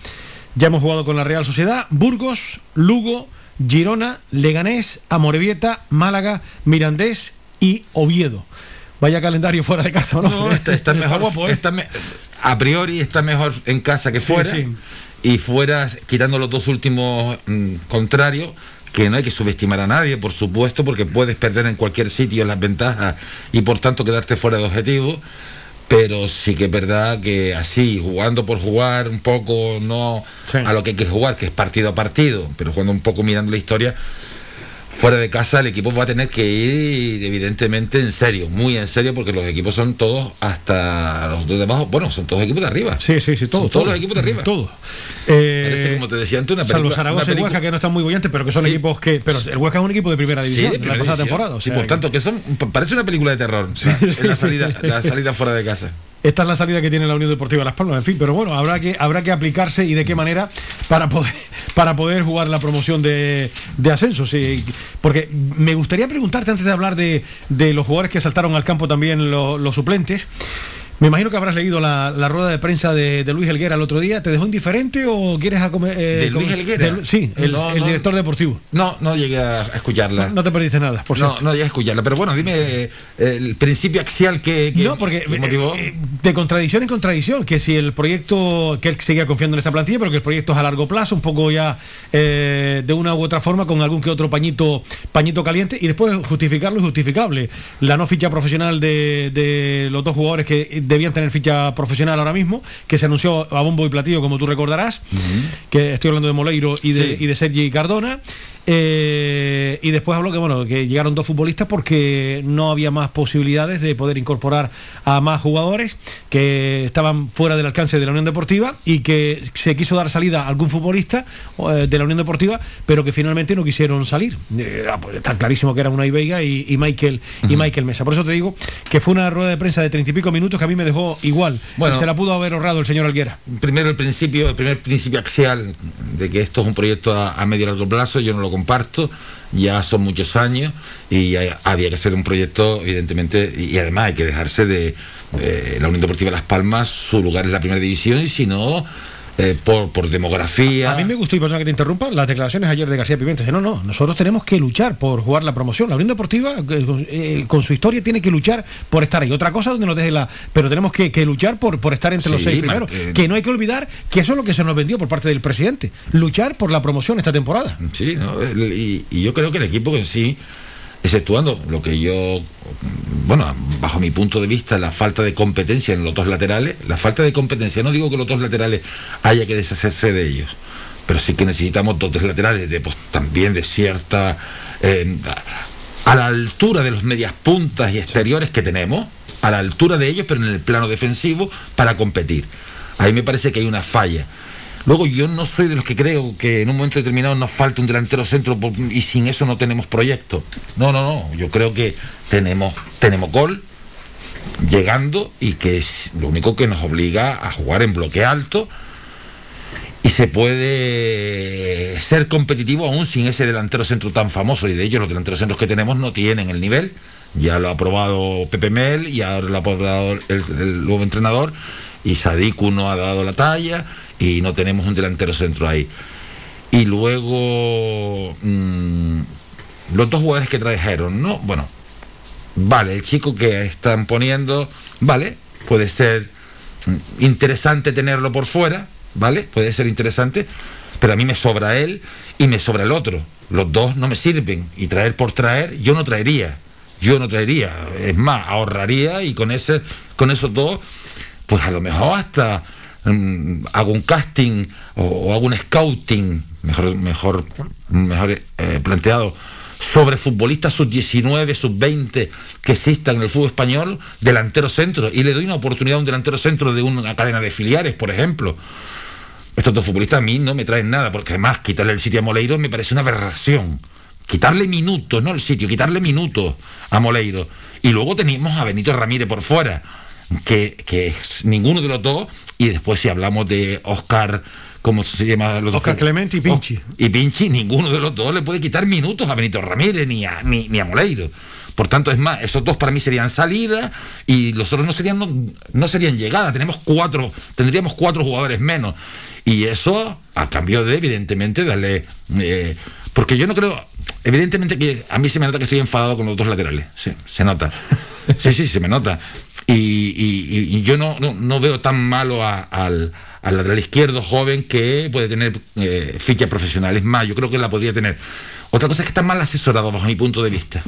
ya hemos jugado con la Real Sociedad, Burgos, Lugo, Girona, Leganés, Amorebieta, Málaga, Mirandés y Oviedo. Vaya calendario fuera de casa, ¿no? No, está, está *laughs* mejor. guapo, ¿eh? está me- a priori está mejor en casa que fuera. sí. Y fuera, quitando los dos últimos mm, contrarios, que no hay que subestimar a nadie, por supuesto, porque puedes perder en cualquier sitio las ventajas y por tanto quedarte fuera de objetivo. Pero sí que es verdad que así, jugando por jugar un poco, no a lo que hay que jugar, que es partido a partido, pero jugando un poco mirando la historia, fuera de casa el equipo va a tener que ir evidentemente en serio, muy en serio, porque los equipos son todos hasta los de abajo, bueno, son todos equipos de arriba. Sí, sí, sí, todos. Son todos los equipos de arriba. Todos. Eh, Parece, como te decía antes, una salvo película- Zaragoza una y película- Huesca que no están muy bollantes, pero que son Sí. equipos que. Pero el Huesca es un equipo de primera Sí, división de de la pasada temporada. o Sí, por que- tanto, que son, parece una película de terror. sí, la sí. salida, la salida fuera de casa. Esta es la salida que tiene la Unión Deportiva Las Palmas, en fin, pero bueno, habrá que, habrá que aplicarse y de qué manera para poder, *laughs* para poder jugar la promoción de, de ascenso. sí. Porque me gustaría preguntarte antes de hablar de, de los jugadores que saltaron al campo también lo- los suplentes. Me imagino que habrás leído la, la rueda de prensa de, de Luis Helguera el otro día. ¿Te dejó indiferente o quieres a comer? ¿De Luis Helguera? sí, el, No, el no. director deportivo. No, no llegué a escucharla. No te perdiste nada, por no, cierto. no llegué a escucharla. Pero bueno, dime eh, el principio axial que, que- No, porque que motivó. eh, de contradicción en contradicción, que si el proyecto, que él seguía confiando en esta plantilla, pero que el proyecto es a largo plazo, un poco ya eh, de una u otra forma, con algún que otro pañito, pañito caliente, y después justificarlo y justificable. La no ficha profesional de, de los dos jugadores que debían tener ficha profesional ahora mismo, que se anunció a bombo y platillo, como tú recordarás, que estoy hablando de Moleiro y de, Sí. y de Sergi Cardona. Eh, y después habló que bueno que llegaron dos futbolistas porque no había más posibilidades de poder incorporar a más jugadores que estaban fuera del alcance de la Unión Deportiva y que se quiso dar salida a algún futbolista eh, de la Unión Deportiva pero que finalmente no quisieron salir. Eh, ah, pues está clarísimo que eran Unai Veiga y, y Michael y Michael Mesa. Por eso te digo que fue una rueda de prensa de treinta y pico minutos que a mí me dejó igual. Bueno. se la pudo haber ahorrado el señor Alguera. Primero el principio, el primer principio axial de que esto es un proyecto a, a medio y largo plazo, yo no lo comparto, ya son muchos años y había que hacer un proyecto, evidentemente, y, además hay que dejarse de, de la Unión Deportiva Las Palmas, su lugar es la primera división y si no, eh, por, por demografía. A mí me gustó, y perdona que te interrumpa, las declaraciones ayer de García Pimienta. Dice, no, no, nosotros tenemos que luchar por jugar la promoción. La Unión Deportiva, eh, eh, con su historia, tiene que luchar por estar ahí. Otra cosa donde nos deje la... Pero tenemos que, que luchar por, por estar entre los seis primeros. eh, que no hay que olvidar que eso es lo que se nos vendió por parte del presidente. Luchar por la promoción esta temporada. Sí, ¿no? El- y, y yo creo que el equipo en sí, exceptuando lo que yo, bueno, bajo mi punto de vista, la falta de competencia en los dos laterales, la falta de competencia, no digo que los dos laterales haya que deshacerse de ellos, pero sí que necesitamos dos laterales de, pues, también de cierta, eh, a la altura de los medias puntas y exteriores que tenemos, a la altura de ellos, pero en el plano defensivo, para competir. Ahí me parece que hay una falla. Luego yo no soy de los que creo que en un momento determinado nos falta un delantero centro y sin eso no tenemos proyecto. No, no, no. Yo creo que tenemos, tenemos gol llegando y que es lo único que nos obliga a jugar en bloque alto y se puede ser competitivo aún sin ese delantero centro tan famoso y de ellos los delanteros centros que tenemos no tienen el nivel ya lo ha aprobado Pepe Mel y ahora lo ha aprobado el, el nuevo entrenador y Sadiku no ha dado la talla y no tenemos un delantero centro ahí y luego mm, los dos jugadores que trajeron no bueno vale, el chico que están poniendo, vale, puede ser mm, interesante tenerlo por fuera, ¿vale? Puede ser interesante, pero a mí me sobra él y me sobra el otro. Los dos no me sirven y traer por traer, yo no traería. Yo no traería, es más, ahorraría y con ese con esos dos pues a lo mejor hasta mm, hago un casting o, hago un scouting, mejor, mejor, mejor eh, planteado, sobre futbolistas sub-19, sub-20 que existan en el fútbol español, delantero centro, y le doy una oportunidad a un delantero centro de una cadena de filiales, por ejemplo. Estos dos futbolistas a mí no me traen nada, porque además quitarle el sitio a Moleiro me parece una aberración. Quitarle minutos, no el sitio, quitarle minutos a Moleiro. Y luego tenemos a Benito Ramírez por fuera que, es ninguno de los dos, y después si hablamos de Oscar, ¿cómo se llama? Los Oscar Clemente y Pinchi. y Pinchi, ninguno de los dos le puede quitar minutos a Benito Ramírez ni a, ni, a Moleiro. Por tanto, es más, esos dos para mí serían salida y los otros no serían, no, serían llegada. Tenemos cuatro, tendríamos cuatro jugadores menos. Y eso a cambio de, evidentemente, darle. Eh, porque yo no creo. Evidentemente que a mí se me nota que estoy enfadado con los dos laterales. Sí, se nota. Sí, sí, se me nota. Y, yo no, veo tan malo al, lateral izquierdo joven que puede tener eh, ficha profesional. Es más, yo creo que la podría tener. Otra cosa es que está mal asesorado bajo mi punto de vista.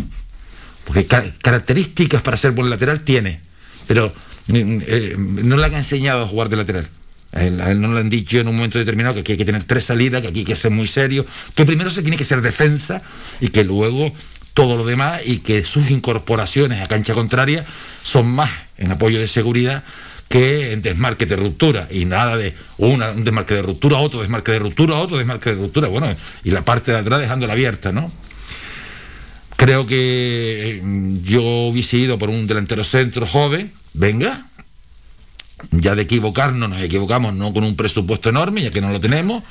Porque características para ser buen lateral tiene, pero mm, eh, no le han enseñado a jugar de lateral. A él, no le han dicho en un momento determinado que aquí hay que tener tres salidas, que aquí hay que ser muy serio, que primero se tiene que ser defensa y que luego todo lo demás y que sus incorporaciones a cancha contraria son más en apoyo de seguridad que en desmarque de ruptura. Y nada de una, un desmarque de ruptura, otro desmarque de ruptura, otro desmarque de ruptura, bueno, y la parte de atrás dejándola abierta, ¿no? Creo que mm, yo hubiese ido por un delantero centro joven, venga, ya de equivocarnos, nos equivocamos no con un presupuesto enorme, ya que no lo tenemos,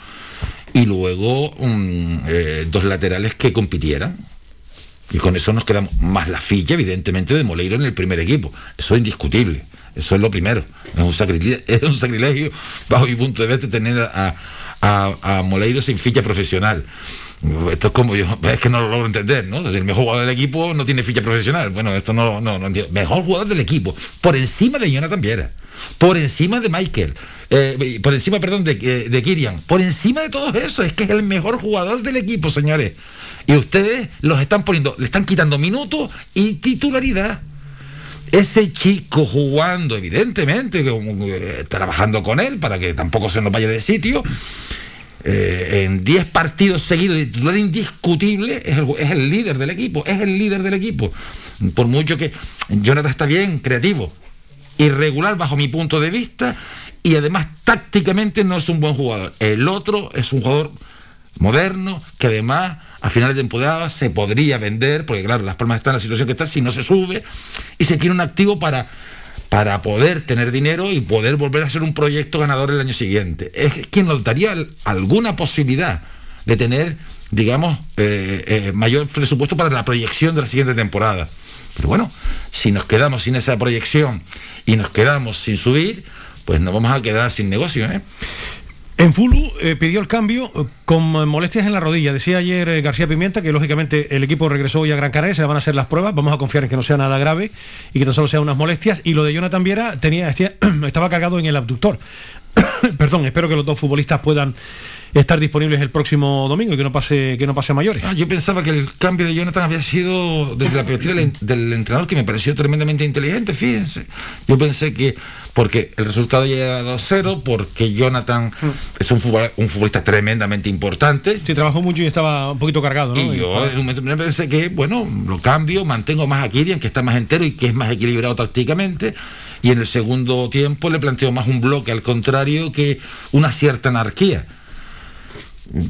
y luego mm, eh, dos laterales que compitieran, y con eso nos quedamos más la ficha, evidentemente, de Moleiro en el primer equipo. Eso es indiscutible. Eso es lo primero. *laughs* Es un sacrilegio, bajo mi punto de vista, tener a, a, Moleiro sin ficha profesional. Esto es como yo, es que no lo logro entender, ¿no? El mejor jugador del equipo no tiene ficha profesional. Bueno, esto no, no, no entiendo. Mejor jugador del equipo, por encima de Jonathan Viera, por encima de Michael, eh, por encima, perdón, de, eh, de Kirian, por encima de todo eso, es que es el mejor jugador del equipo, señores. Y ustedes los están poniendo, le están quitando minutos y titularidad. Ese chico jugando, evidentemente, eh, trabajando con él para que tampoco se nos vaya de sitio, en 10 partidos seguidos de titular indiscutible, es el, es el líder del equipo, es el líder del equipo. Por mucho que Jonathan está bien, creativo, irregular bajo mi punto de vista, y además tácticamente no es un buen jugador. El otro es un jugador moderno, que además a finales de temporada se podría vender, porque claro, Las Palmas está en la situación que está, si no se sube, y se quiere un activo para, para poder tener dinero y poder volver a ser un proyecto ganador el año siguiente. Es quien nos daría alguna posibilidad de tener, digamos, eh, eh, mayor presupuesto para la proyección de la siguiente temporada. Pero bueno, si nos quedamos sin esa proyección y nos quedamos sin subir, pues nos vamos a quedar sin negocio. ¿eh? En Fulu eh, pidió el cambio eh, con molestias en la rodilla. Decía ayer eh, García Pimienta que lógicamente el equipo regresó hoy a Gran Canaria, se van a hacer las pruebas, vamos a confiar en que no sea nada grave y que tan solo sean unas molestias. Y lo de Jonathan Viera tenía, *clears throat* estaba cargado en el abductor. *coughs* Perdón, espero que los dos futbolistas puedan estar disponibles el próximo domingo y que no pase que no pase a mayores. Ah, yo pensaba que el cambio de Jonathan había sido desde la perspectiva del, entrenador que me pareció tremendamente inteligente, fíjense. Yo pensé que porque el resultado ya era 2-0, porque Jonathan mm. es un, futbolista tremendamente importante. Sí, trabajó mucho y estaba un poquito cargado, ¿no? Y yo en un momento pensé que, bueno, lo cambio, mantengo más a Kirian, que está más entero y que es más equilibrado tácticamente y en el segundo tiempo le planteo más un bloque al contrario que una cierta anarquía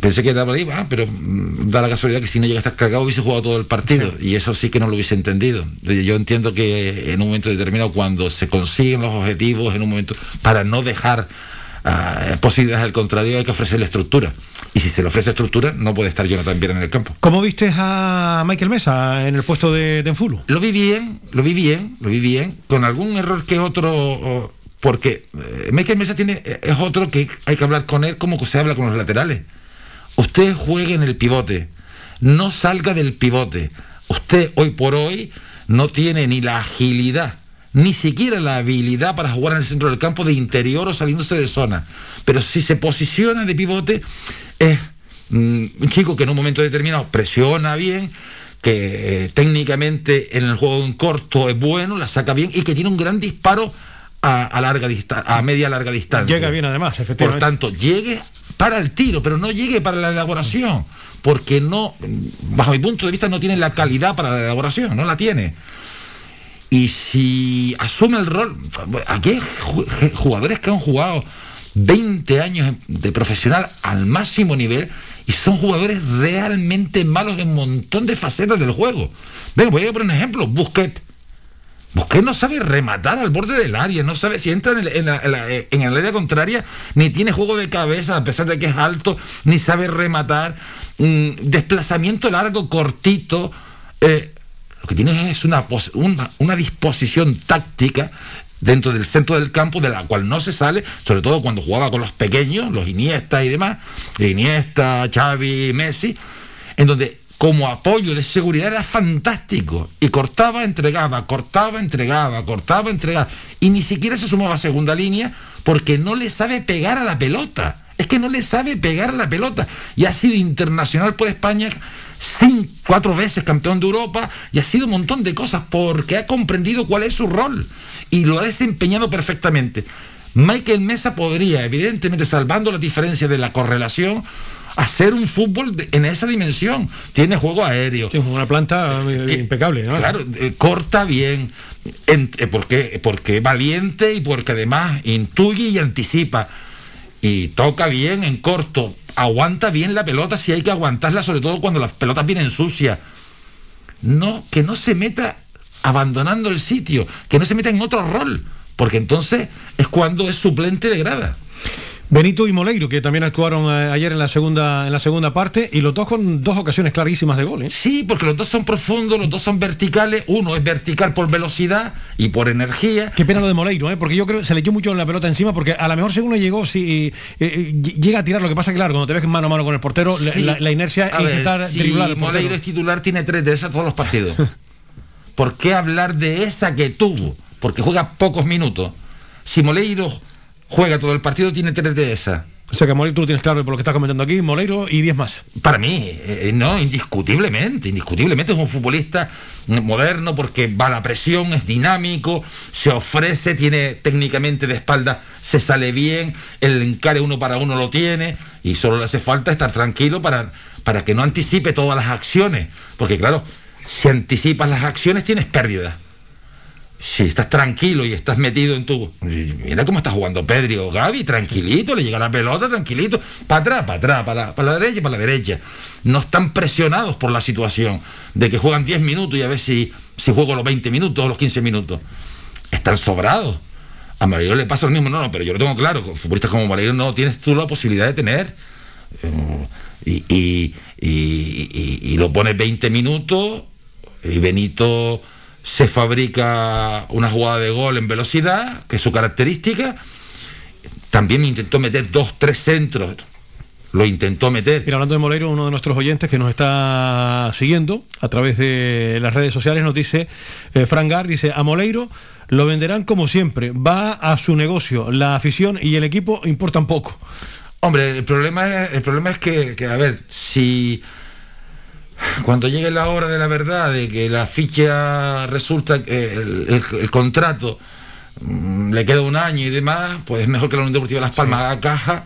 pensé que por ahí, pero mm, da la casualidad que si no llega a estar cargado hubiese jugado todo el partido y eso sí que no lo hubiese entendido. Yo entiendo que en un momento determinado cuando se consiguen los objetivos, en un momento, para no dejar uh, posibilidades al contrario, hay que ofrecerle estructura. Y si se le ofrece estructura, no puede estar Jonathan bien en el campo. ¿Cómo viste a Michael Mesa en el puesto de, de Enfulo? Lo vi bien, lo vi bien, lo vi bien, con algún error que otro, porque eh, Michael Mesa tiene, es otro que hay que hablar con él como se habla con los laterales Usted juegue en el pivote, no salga del pivote. Usted hoy por hoy no tiene ni la agilidad, ni siquiera la habilidad para jugar en el centro del campo de interior o saliéndose de zona. Pero si se posiciona de pivote, es mm, un chico que en un momento determinado presiona bien, que eh, técnicamente en el juego en corto es bueno, la saca bien y que tiene un gran disparo a, larga a media larga distancia. Llega bien además, efectivamente. Por tanto, llegue para el tiro, pero no llegue para la elaboración, porque no, bajo mi punto de vista, no tiene la calidad para la elaboración, no la tiene. Y si asume el rol, aquí hay jugadores que han jugado 20 años de profesional al máximo nivel y son jugadores realmente malos en un montón de facetas del juego. Ven, voy a poner un ejemplo, Busquets. Busquets no sabe rematar al borde del área, no sabe si entra en el, área contraria, ni tiene juego de cabeza, a pesar de que es alto, ni sabe rematar. Mm, desplazamiento largo, cortito. Eh, lo que tiene es una, una disposición táctica dentro del centro del campo de la cual no se sale, sobre todo cuando jugaba con los pequeños, los Iniesta y demás, Iniesta, Xavi, Messi, en donde como apoyo de seguridad era fantástico. Y cortaba, entregaba, cortaba, entregaba, cortaba, entregaba. Y ni siquiera se sumaba a segunda línea porque no le sabe pegar a la pelota. Es que no le sabe pegar a la pelota. Y ha sido internacional por España cinco, cuatro veces campeón de Europa. Y ha sido un montón de cosas porque ha comprendido cuál es su rol. Y lo ha desempeñado perfectamente. Michael Mesa podría, evidentemente, salvando la diferencia de la correlación, hacer un fútbol en esa dimensión. Tiene juego aéreo. Tiene una planta eh, impecable, ¿no? Claro, eh, corta bien, eh, porque, porque es valiente y porque además intuye y anticipa. Y toca bien en corto, aguanta bien la pelota si hay que aguantarla, sobre todo cuando las pelotas vienen sucias. No, que no se meta abandonando el sitio, que no se meta en otro rol, porque entonces es cuando es suplente de grada. Benito y Moleiro, que también actuaron eh, ayer en la segunda en la segunda parte, y los dos con dos ocasiones clarísimas de gol. ¿eh? Sí, porque los dos son profundos, los dos son verticales. Uno es vertical por velocidad y por energía. Qué pena lo de Moleiro, ¿eh? porque yo creo que se le echó mucho la pelota encima, porque a lo mejor según le llegó, si eh, llega a tirar, lo que pasa claro, cuando te ves mano a mano con el portero, la, inercia es intentar driblar. Moleiro es titular, tiene tres de esas todos los partidos. *laughs* ¿Por qué hablar de esa que tuvo? Porque juega pocos minutos. Si Moleiro juega todo el partido, tiene tres de esa. O sea que Moleiro tú tienes claro por lo que estás comentando aquí, Moleiro y 10 más. Para mí, eh, no, indiscutiblemente, indiscutiblemente es un futbolista moderno porque va a la presión, es dinámico, se ofrece, tiene técnicamente de espalda, se sale bien, el encare uno para uno lo tiene y solo le hace falta estar tranquilo para, para que no anticipe todas las acciones. Porque claro, si anticipas las acciones tienes pérdida. Si estás tranquilo y estás metido en tu... Mira cómo está jugando Pedri o Gaby, tranquilito, le llega la pelota, tranquilito, para atrás, para atrás, para la, para la derecha, para la derecha. No están presionados por la situación de que juegan 10 minutos y a ver si, si juego los 20 minutos o los 15 minutos. Están sobrados. A Mario le pasa lo mismo, no, no, pero yo lo tengo claro, futbolistas como Mario no tienes tú la posibilidad de tener. Eh, y, y, lo pones 20 minutos y Benito se fabrica una jugada de gol en velocidad, que es su característica. También intentó meter dos, tres centros. Lo intentó meter. Mira, hablando de Moleiro, uno de nuestros oyentes que nos está siguiendo a través de las redes sociales nos dice, eh, Frangar dice, a Moleiro lo venderán como siempre, va a su negocio, la afición y el equipo importan poco. Hombre, el problema es, el problema es que, que a ver, si cuando llegue la hora de la verdad, de que la ficha resulta, que el, contrato mm, le queda un año y demás, pues es mejor que la Unión Deportiva Las Palmas haga caja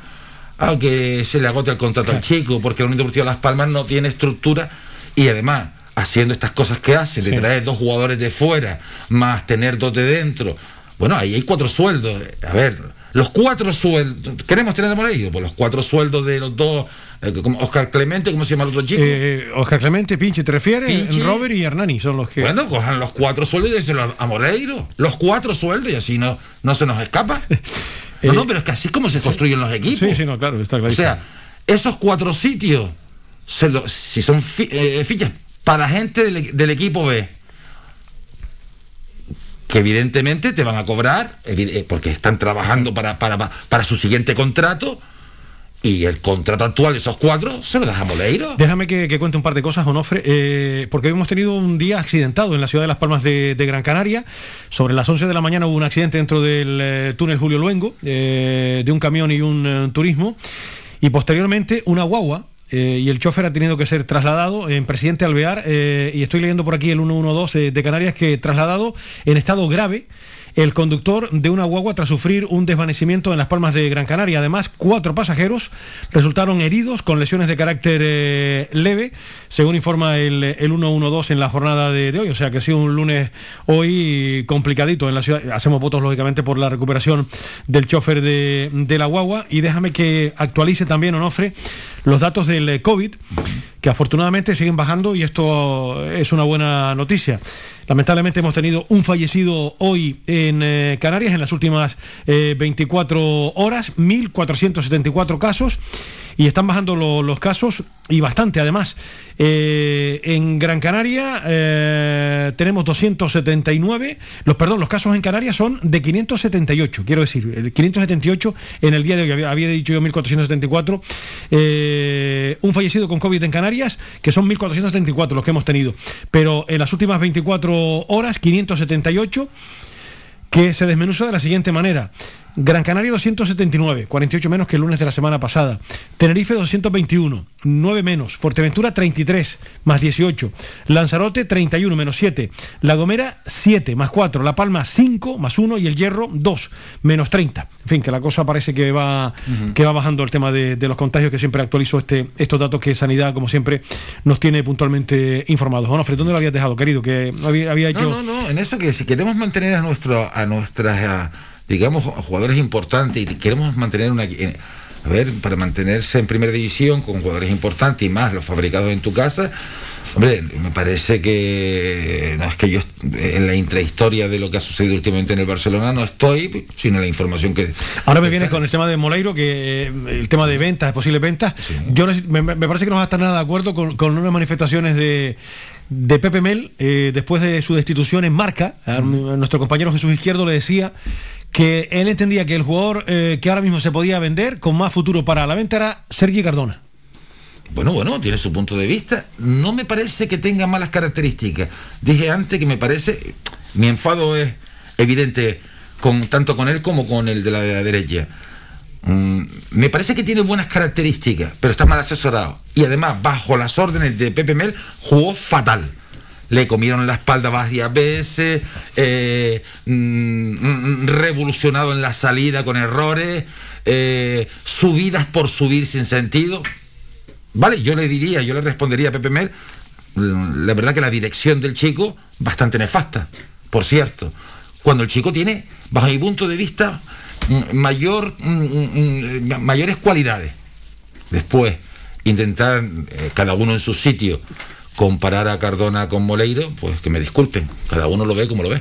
a que se le agote el contrato al chico, porque la Unión Deportiva Las Palmas no tiene estructura y además haciendo estas cosas que hace, de traer dos jugadores de fuera, más tener dos de dentro, bueno, ahí hay cuatro sueldos. A ver, los cuatro sueldos, ¿queremos tener de ellos? Pues los cuatro sueldos de los dos eh, como Oscar Clemente, ¿cómo se llama el otro chico? Eh, Oscar Clemente, Pinche, ¿te refieres? Robert y Hernani son los que. Bueno, cojan los cuatro sueldos y díselo a Moreiro. Los cuatro sueldos y así no, no se nos escapa. *laughs* no, no, eh, pero es que así como se construyen los equipos. Sí, sí, no, claro, está claro. O sea, esos cuatro sitios, si son fichas para gente del, equipo B, que evidentemente te van a cobrar, porque están trabajando para, para, para su siguiente contrato y el contrato actual de esos cuatro se lo deja Moleiro. Déjame que, cuente un par de cosas, Onofre, eh, porque hemos tenido un día accidentado en la ciudad de Las Palmas de, Gran Canaria. Sobre las 11 de la mañana hubo un accidente dentro del eh, túnel Julio Luengo, eh, de un camión y un turismo, y posteriormente una guagua y el chofer ha tenido que ser trasladado en Presidente Alvear, y estoy leyendo por aquí el 112 de Canarias, que trasladado en estado grave el conductor de una guagua tras sufrir un desvanecimiento en las palmas de Gran Canaria. Además, cuatro pasajeros resultaron heridos con lesiones de carácter eh, leve, según informa el, 112 en la jornada de, hoy. O sea que ha sido un lunes hoy complicadito en la ciudad. Hacemos votos, lógicamente, por la recuperación del chofer de, de la guagua. Y déjame que actualice también, Onofre, los datos del eh, COVID, que afortunadamente siguen bajando y esto es una buena noticia. Lamentablemente hemos tenido un fallecido hoy en eh, Canarias en las últimas 24 eh, horas, 1.474 casos y están bajando los casos y bastante además. Eh, en Gran Canaria eh, tenemos 279, los, perdón, los casos en Canarias son de 578, quiero decir, el 578 en el día de hoy, había, dicho yo 1474, eh, un fallecido con COVID en Canarias, que son 1474 los que hemos tenido, pero en las últimas 24 horas 578 que se desmenuza de la siguiente manera. Gran Canaria 279, 48 menos que el lunes de la semana pasada. Tenerife 221, 9 menos. Fuerteventura 33, más 18. Lanzarote 31, menos 7. La Gomera 7, más 4. La Palma 5, más 1. Y el Hierro 2, menos 30. En fin, que la cosa parece que va, que va bajando el tema de, los contagios, que siempre actualizo este, estos datos que Sanidad, como siempre, nos tiene puntualmente informados. Bueno, ¿dónde lo habías dejado, querido? Que había, había hecho... No, no, no, en eso que si queremos mantener a, nuestro, a nuestras digamos, jugadores importantes y queremos mantener una... Eh, a ver, para mantenerse en primera división con jugadores importantes y más los fabricados en tu casa, Hombre, me parece que no es que yo en la intrahistoria de lo que ha sucedido últimamente en el Barcelona no estoy, sino la información que. Ahora me viene con el tema de Moleiro, que eh, el tema de ventas, posibles ventas. Yo me, parece que no va a estar nada de acuerdo con, unas manifestaciones de de Pepe Mel, eh, después de su destitución en marca, a nuestro compañero Jesús Izquierdo le decía que él entendía que el jugador eh, que ahora mismo se podía vender con más futuro para la venta era Sergi Cardona. Bueno, bueno, tiene su punto de vista. No me parece que tenga malas características. Dije antes que me parece, mi enfado es evidente con, tanto con él como con el de la, de la derecha. Mm, me parece que tiene buenas características, pero está mal asesorado. Y además, bajo las órdenes de Pepe Mel, jugó fatal le comieron la espalda varias veces, eh, mm, revolucionado en la salida con errores, eh, subidas por subir sin sentido. Vale, yo le diría, yo le respondería a Pepe Mel, mm, la verdad que la dirección del chico, bastante nefasta, por cierto. Cuando el chico tiene, bajo mi punto de vista, mm, mayor, mayores cualidades. Después, intentar eh, cada uno en su sitio comparar a Cardona con Moleiro, pues que me disculpen, cada uno lo ve como lo ve.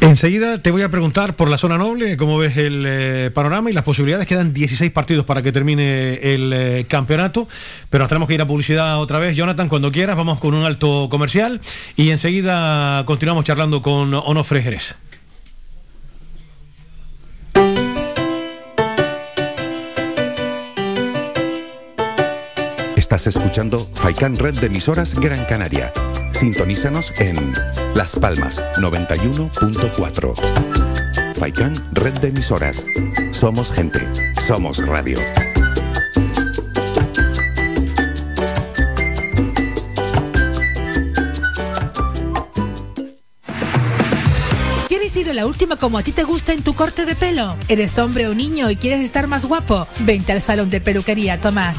Enseguida te voy a preguntar por la zona noble, cómo ves el eh, panorama y las posibilidades. Quedan 16 partidos para que termine el eh, campeonato, pero nos tenemos que ir a publicidad otra vez. Jonathan, cuando quieras, vamos con un alto comercial y enseguida continuamos charlando con Onofre Jerez. Estás escuchando Faikan Red de emisoras Gran Canaria. Sintonízanos en Las Palmas 91.4. Faikan Red de emisoras. Somos gente. Somos radio. ir a la última como a ti te gusta en tu corte de pelo? ¿Eres hombre o niño y quieres estar más guapo? Vente al salón de peluquería Tomás.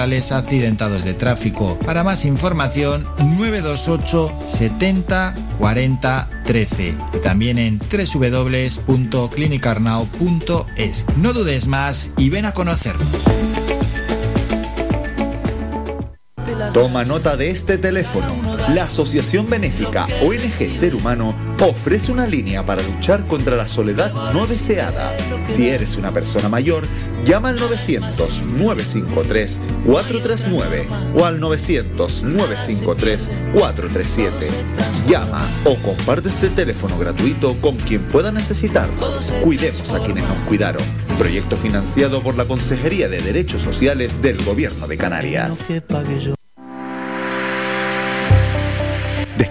accidentados de tráfico. Para más información, 928 70 40 13 y también en www.clinicarnao.es. No dudes más y ven a conocernos. Toma nota de este teléfono. La Asociación Benéfica ONG Ser Humano ofrece una línea para luchar contra la soledad no deseada. Si eres una persona mayor, llama al 900-953-439 o al 900-953-437. Llama o comparte este teléfono gratuito con quien pueda necesitarlo. Cuidemos a quienes nos cuidaron. Proyecto financiado por la Consejería de Derechos Sociales del Gobierno de Canarias.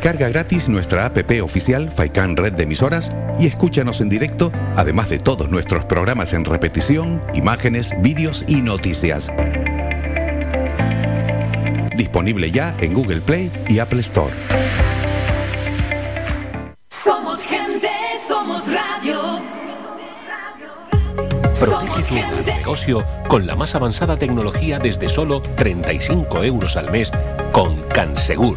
Descarga gratis nuestra APP oficial Faikan Red de Emisoras y escúchanos en directo, además de todos nuestros programas en repetición, imágenes, vídeos y noticias. Disponible ya en Google Play y Apple Store. Somos gente, somos radio. Protege tu negocio con la más avanzada tecnología desde solo 35 euros al mes con Cansegur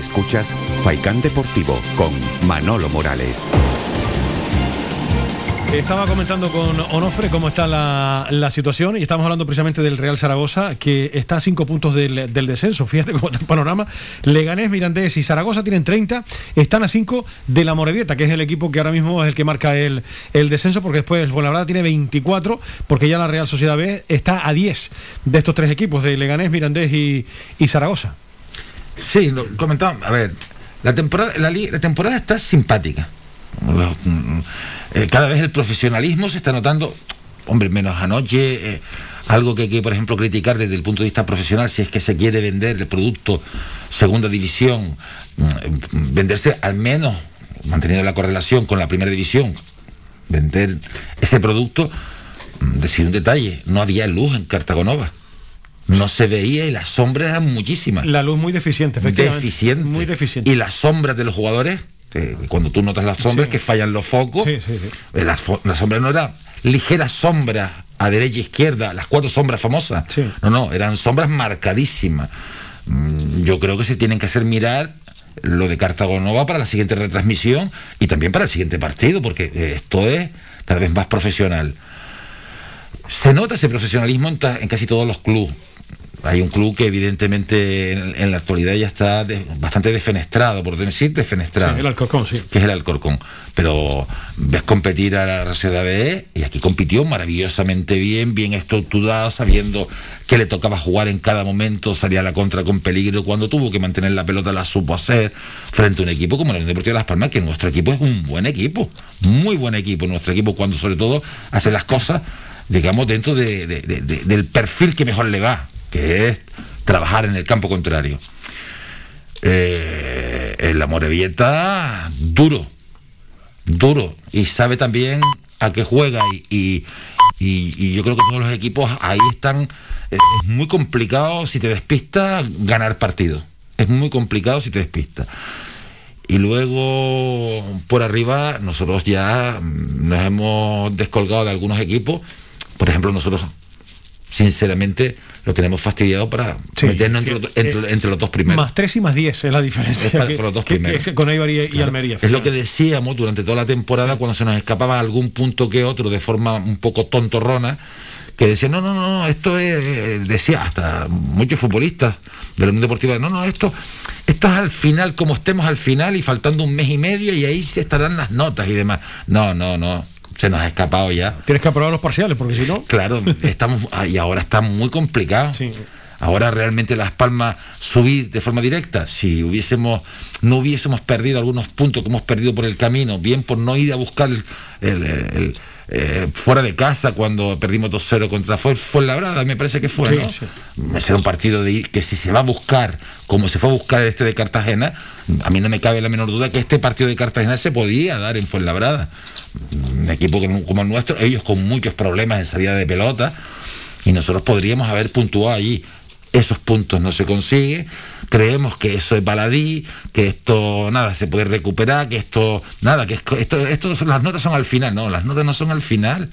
Escuchas Faikán Deportivo con Manolo Morales. Estaba comentando con Onofre cómo está la, la, situación y estamos hablando precisamente del Real Zaragoza, que está a cinco puntos del, descenso. Fíjate cómo el panorama. Leganés, Mirandés y Zaragoza tienen 30, están a 5 de la Morevieta, que es el equipo que ahora mismo es el que marca el, el descenso, porque después el Fuenlabrada tiene 24, porque ya la Real Sociedad B está a 10 de estos tres equipos, de Leganés, Mirandés y, y Zaragoza. Sí, lo comentaba, a ver, la temporada, la, temporada está simpática. Eh, cada vez el profesionalismo se está notando, hombre, menos anoche, eh, algo que hay que, por ejemplo, criticar desde el punto de vista profesional, si es que se quiere vender el producto segunda división, mm, venderse al menos, manteniendo la correlación con la primera división, vender ese producto, mm, decir un detalle, no había luz en Cartagonova no se veía y las sombras eran muchísimas. La luz muy deficiente, efectivamente. Deficiente. Muy deficiente. Y las sombras de los jugadores, que cuando tú notas las sombras, Sí. que fallan los focos, Sí, sí, sí. eh, las, fo- las sombras no eran ligeras sombras a derecha e izquierda, las cuatro sombras famosas. No, no, eran sombras marcadísimas. Mm, Yo creo que se tienen que hacer mirar lo de Cartagonova para la siguiente retransmisión y también para el siguiente partido, porque eh, esto es cada vez más profesional. Se nota ese profesionalismo en, en casi todos los clubes. Hay un club que evidentemente en, en la actualidad ya está de- bastante defenestrado, por decir defenestrado. Sí, el Alcorcón, sí. Que es el Alcorcón. Pero ves competir a la Sociedad B y aquí compitió maravillosamente bien, bien estructurado, sabiendo que le tocaba jugar en cada momento, salía a la contra con peligro. Cuando tuvo que mantener la pelota la supo hacer frente a un equipo como el Unión Deportiva Las Palmas, que nuestro equipo es un buen equipo, muy buen equipo. Nuestro equipo cuando sobre todo hace las cosas, digamos, dentro de- de- de- de- del perfil que mejor le va, que es trabajar en el campo contrario. Eh, Morevieta, duro, duro, y sabe también a qué juega, y, y- y- yo creo que todos los equipos ahí están, es muy complicado si te despistas ganar partidos, es muy complicado si te despistas. Y luego por arriba nosotros ya nos hemos descolgado de algunos equipos. Por ejemplo, nosotros sinceramente lo tenemos fastidiado para Sí, meternos entre, los- entre- eh, entre los dos primeros. Más 3 y más 10 es la diferencia. Es para- que- con los dos que- primeros. que- con Eibar y. Almería. Es lo que decíamos durante toda la temporada cuando se nos escapaba algún punto que otro de forma un poco tontorrona, que decían, no, no, no, esto es, eh, decía hasta muchos futbolistas de la Unión Deportiva, no, no, esto, esto es al final, como estemos al final y faltando un mes y medio y ahí se estarán las notas y demás. No, no, no. Se nos ha escapado ya. Tienes que aprobar los parciales, porque si no. *laughs* Claro, estamos ah, y ahora está muy complicado. Sí. Ahora realmente Las Palmas subir de forma directa, si hubiésemos, no hubiésemos perdido algunos puntos que hemos perdido por el camino, bien por no ir a buscar el, el- el- eh, fuera de casa cuando perdimos 2-0 contra fue, fue Labrada, me parece que fue, ¿no? sí. Será un partido de que si se va a buscar, como se fue a buscar este de Cartagena, a mí no me cabe la menor duda que este partido de Cartagena se podía dar en Fuenlabrada. Un equipo como como el nuestro, ellos con muchos problemas en salida de pelota, y nosotros podríamos haber puntuado allí. Esos puntos no se consiguen, creemos que eso es baladí, que esto nada se puede recuperar, que esto nada, que esto, esto, las notas son al final, no, las notas no son al final.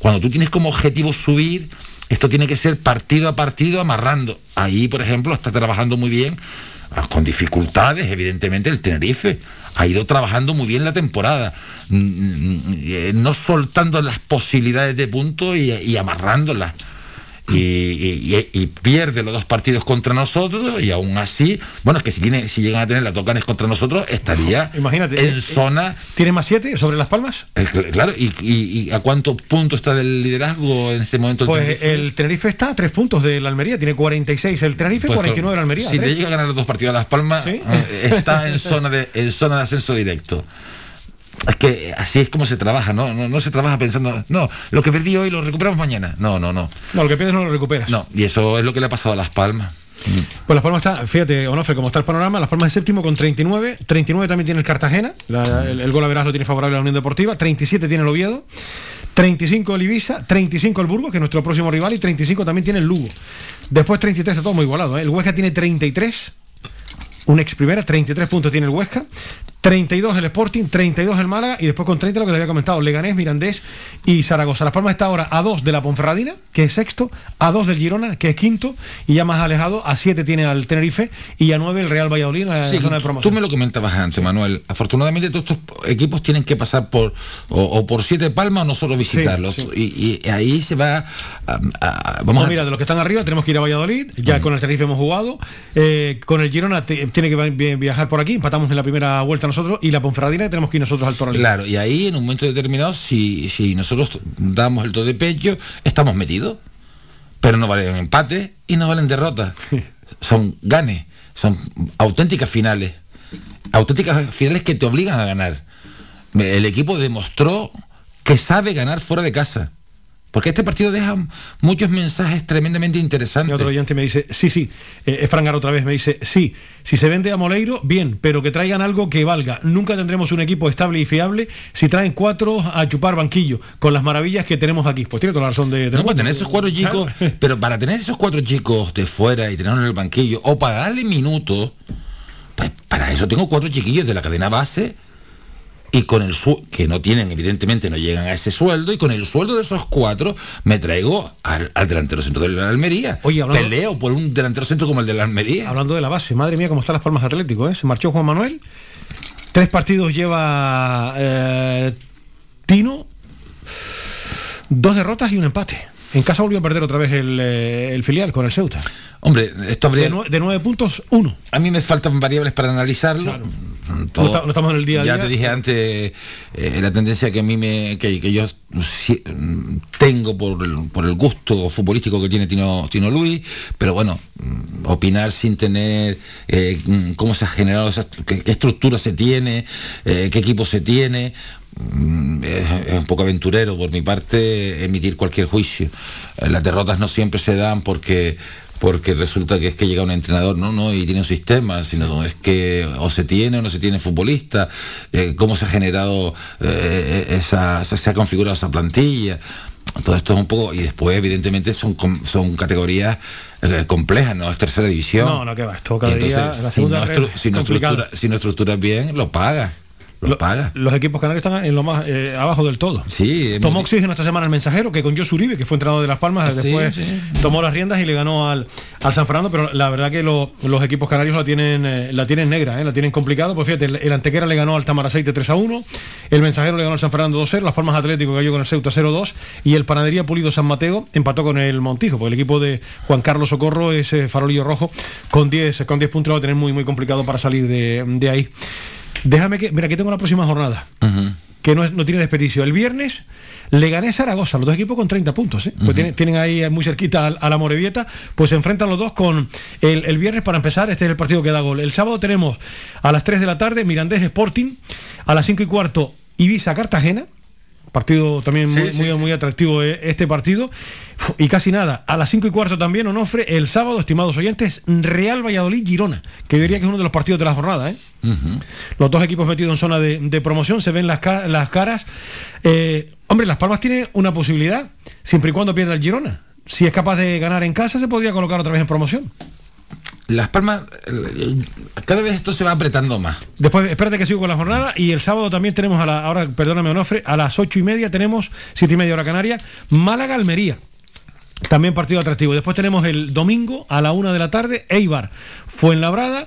Cuando tú tienes como objetivo subir, esto tiene que ser partido a partido amarrando. Ahí, por ejemplo, está trabajando muy bien, ah, con dificultades, evidentemente, el Tenerife. Ha ido trabajando muy bien la temporada, mm, mm, eh, no soltando las posibilidades de punto y, y amarrándolas. Y, y- pierde los dos partidos contra nosotros y aún así, bueno, es que si, tiene, si llegan a tener la Tocanes contra nosotros, estaría Imagínate. eh, en zona ¿Tiene más siete sobre Las Palmas? eh, cl- Claro, y, y- a cuánto punto está del liderazgo en este momento el Pues Tenerife? el Tenerife está a tres puntos de la Almería, tiene 46 el Tenerife, Pues, 49 el Almería. Si le llega a ganar los dos partidos a Las Palmas, Sí. eh, está en *laughs* zona de en zona de ascenso directo. Es que así es como se trabaja, ¿no? No, no se trabaja pensando, no, lo que perdí hoy lo recuperamos mañana. No, no, no. No, lo que pierdes no lo recuperas. No, y eso es lo que le ha pasado a Las Palmas. Pues Las Palmas está, fíjate, Onofre, cómo está el panorama. Las Palmas es séptimo con 39. 39 también tiene el Cartagena. la- el, el gol a verás lo tiene favorable la Unión Deportiva. 37 tiene el Oviedo. 35 el Ibiza. 35 el Burgos, que es nuestro próximo rival. Y 35 también tiene el Lugo. Después 33 está todo muy igualado. ¿eh? El Huesca tiene 33. Un ex primera, 33 puntos tiene el Huesca. 32 el Sporting, 32 el Málaga y después con 30 lo que te había comentado, Leganés, Mirandés y Zaragoza. Las Palmas está ahora a 2 de la Ponferradina, que es sexto, a 2 del Girona, que es quinto, y ya más alejado, a 7 tiene al Tenerife y a 9 el Real Valladolid en la Sí, zona de tú promoción. me lo comentabas antes, Manuel. Afortunadamente todos estos equipos tienen que pasar por o, o por siete palmas o nosotros visitarlos. sí. Y, y ahí se va a, a- vamos No, a mira, de los que están arriba tenemos que ir a Valladolid, ya con el Tenerife hemos jugado, eh, con el Girona te- tiene que vi- viajar por aquí, empatamos en la primera vuelta nosotros, y la Ponferradina tenemos que ir nosotros al Torrelí. Claro, y ahí en un momento determinado, si, si nosotros damos el todo de pecho, estamos metidos. Pero no valen empates y no valen derrotas. *laughs* Son ganes, son auténticas finales. Auténticas finales que te obligan a ganar. El equipo demostró que sabe ganar fuera de casa. Porque este partido deja muchos mensajes tremendamente Y interesantes. otro oyente me dice, sí, sí, eh, Frangar otra vez, me dice, sí, si se vende a Moleiro, bien, pero que traigan algo que valga. Nunca tendremos un equipo estable y fiable si traen cuatro a chupar banquillo, con las maravillas que tenemos aquí. Pues tiene toda la razón de... de No, para tener esos cuatro chicos, *laughs* pero para tener esos cuatro chicos de fuera y tenerlos en el banquillo, o para darle minutos, pues para eso tengo cuatro chiquillos de la cadena base y con el su que no tienen, evidentemente no llegan a ese sueldo, y con el sueldo de esos cuatro me traigo al, al delantero centro de la Almería. Oye, hablando- Peleo por un delantero centro como el de la Almería. Hablando de la base, madre mía, cómo están las palmas Atlético, ¿eh? Se marchó Juan Manuel, tres partidos lleva eh, Tino, dos derrotas y un empate. En casa volvió a perder otra vez el, eh, el filial con el Ceuta. Hombre, esto habría... De, de nueve puntos, uno. A mí me faltan variables para analizarlo. Todo- No está- no estamos en el día a Ya día. te dije antes eh, la tendencia que a mí me que, que yo si- mm, tengo por el, por el gusto futbolístico que tiene Tino, Tino Luis, pero bueno, mm, opinar sin tener eh, mm, cómo se ha generado, esa- qué, qué estructura se tiene, eh, qué equipo se tiene. mm, Es, un poco aventurero por mi parte emitir cualquier juicio. Eh, Las derrotas no siempre se dan porque porque resulta que es que llega un entrenador, no, no, y tiene un sistema, sino es que o se tiene o no se tiene futbolista, eh, cómo se ha generado eh, esa, se, ha configurado esa plantilla. Todo esto es un poco, y después evidentemente son, son categorías eh, complejas, no es tercera división. No, no, que va, esto cada entonces, día, la si, no estru- si no estructura, si no estructuras bien, lo pagas. Lo paga. Los equipos canarios están en lo más eh, abajo del todo. Sí, hemos Tomó oxígeno esta semana el mensajero, que con Josu Uribe, que fue entrenador de Las Palmas, Sí, después sí. tomó las riendas y le ganó al, al San Fernando, pero la verdad que lo- los equipos canarios la tienen eh, la tienen negra, eh, la tienen complicado. Pues fíjate, el, el Antequera le ganó al Tamaraceite 3 a 1, el mensajero le ganó al San Fernando 2 0, Las Palmas Atlético cayó con el Ceuta 0 2 y el Panadería Pulido San Mateo empató con el Montijo, porque el equipo de Juan Carlos Socorro, ese farolillo rojo, con 10 con 10 puntos lo va a tener muy, muy complicado para salir de, de ahí. Déjame que, mira, aquí tengo la próxima jornada que no, es- no tiene desperdicio. El viernes le gané Zaragoza, los dos equipos con 30 puntos. ¿eh? Pues tienen, tienen ahí muy cerquita al- a, la Morevieta, pues se enfrentan los dos con el, el viernes para empezar, este es el partido que da gol. El sábado tenemos a las 3 de la tarde Mirandés Sporting, a las 5 y cuarto Ibiza Cartagena. Partido también muy, muy, muy atractivo eh, este partido. Y casi nada, a las 5 y cuarto también Onofre, el sábado, estimados oyentes, Real Valladolid Girona, que yo diría que es uno de los partidos de la jornada. ¿eh? Los dos equipos metidos en zona de, de promoción, se ven las, ca- las caras. Eh, hombre, Las Palmas tiene una posibilidad, siempre y cuando pierda el Girona. Si es capaz de ganar en casa, se podría colocar otra vez en promoción. Las Palmas, eh, cada vez esto se va apretando más. Después, espérate que sigo con la jornada. Y el sábado también tenemos a la, ahora, perdóname, Onofre, a las ocho y media tenemos, siete y media hora Canaria, Málaga Almería. También partido atractivo. Después tenemos el domingo a la una de la tarde, Eibar, Fuenlabrada.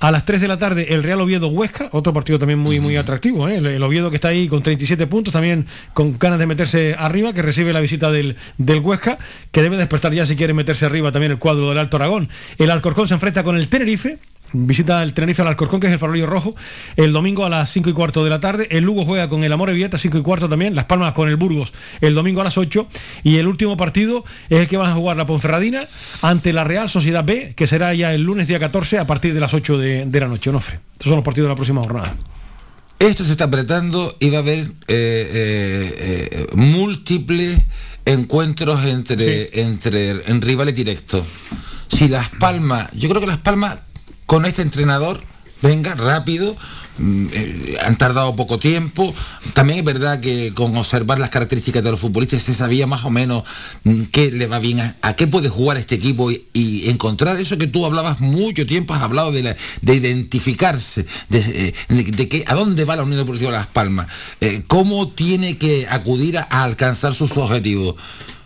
A las 3 de la tarde, el Real Oviedo Huesca, otro partido también muy, muy atractivo. ¿eh? El, el Oviedo que está ahí con 37 puntos, también con ganas de meterse arriba, que recibe la visita del, del Huesca, que debe despertar ya si quiere meterse arriba también el cuadro del Alto Aragón. El Alcorcón se enfrenta con el Tenerife, visita el Tenerife al Alcorcón, que es el farolillo rojo, el domingo a las 5 y cuarto de la tarde. El Lugo juega con el Amore Vieta, 5 y cuarto también. Las Palmas con el Burgos, el domingo a las 8. Y el último partido es el que van a jugar la Ponferradina ante la Real Sociedad B, que será ya el lunes día 14 a partir de las 8 de, de la noche. Onofre. Estos son los partidos de la próxima jornada. Esto se está apretando y va a haber eh, eh, eh, múltiples encuentros entre, entre en rivales directos. Si Las Palmas, yo creo que Las Palmas con este entrenador, venga rápido, mm, eh, han tardado poco tiempo. También es verdad que con observar las características de los futbolistas se sabía más o menos mm, qué le va bien, a, qué puede jugar este equipo y, encontrar eso que tú hablabas mucho tiempo, has hablado de, de identificarse, de, eh, de- de que, a dónde va la Unión Deportiva Las Palmas, eh, cómo tiene que acudir a, a alcanzar sus objetivos.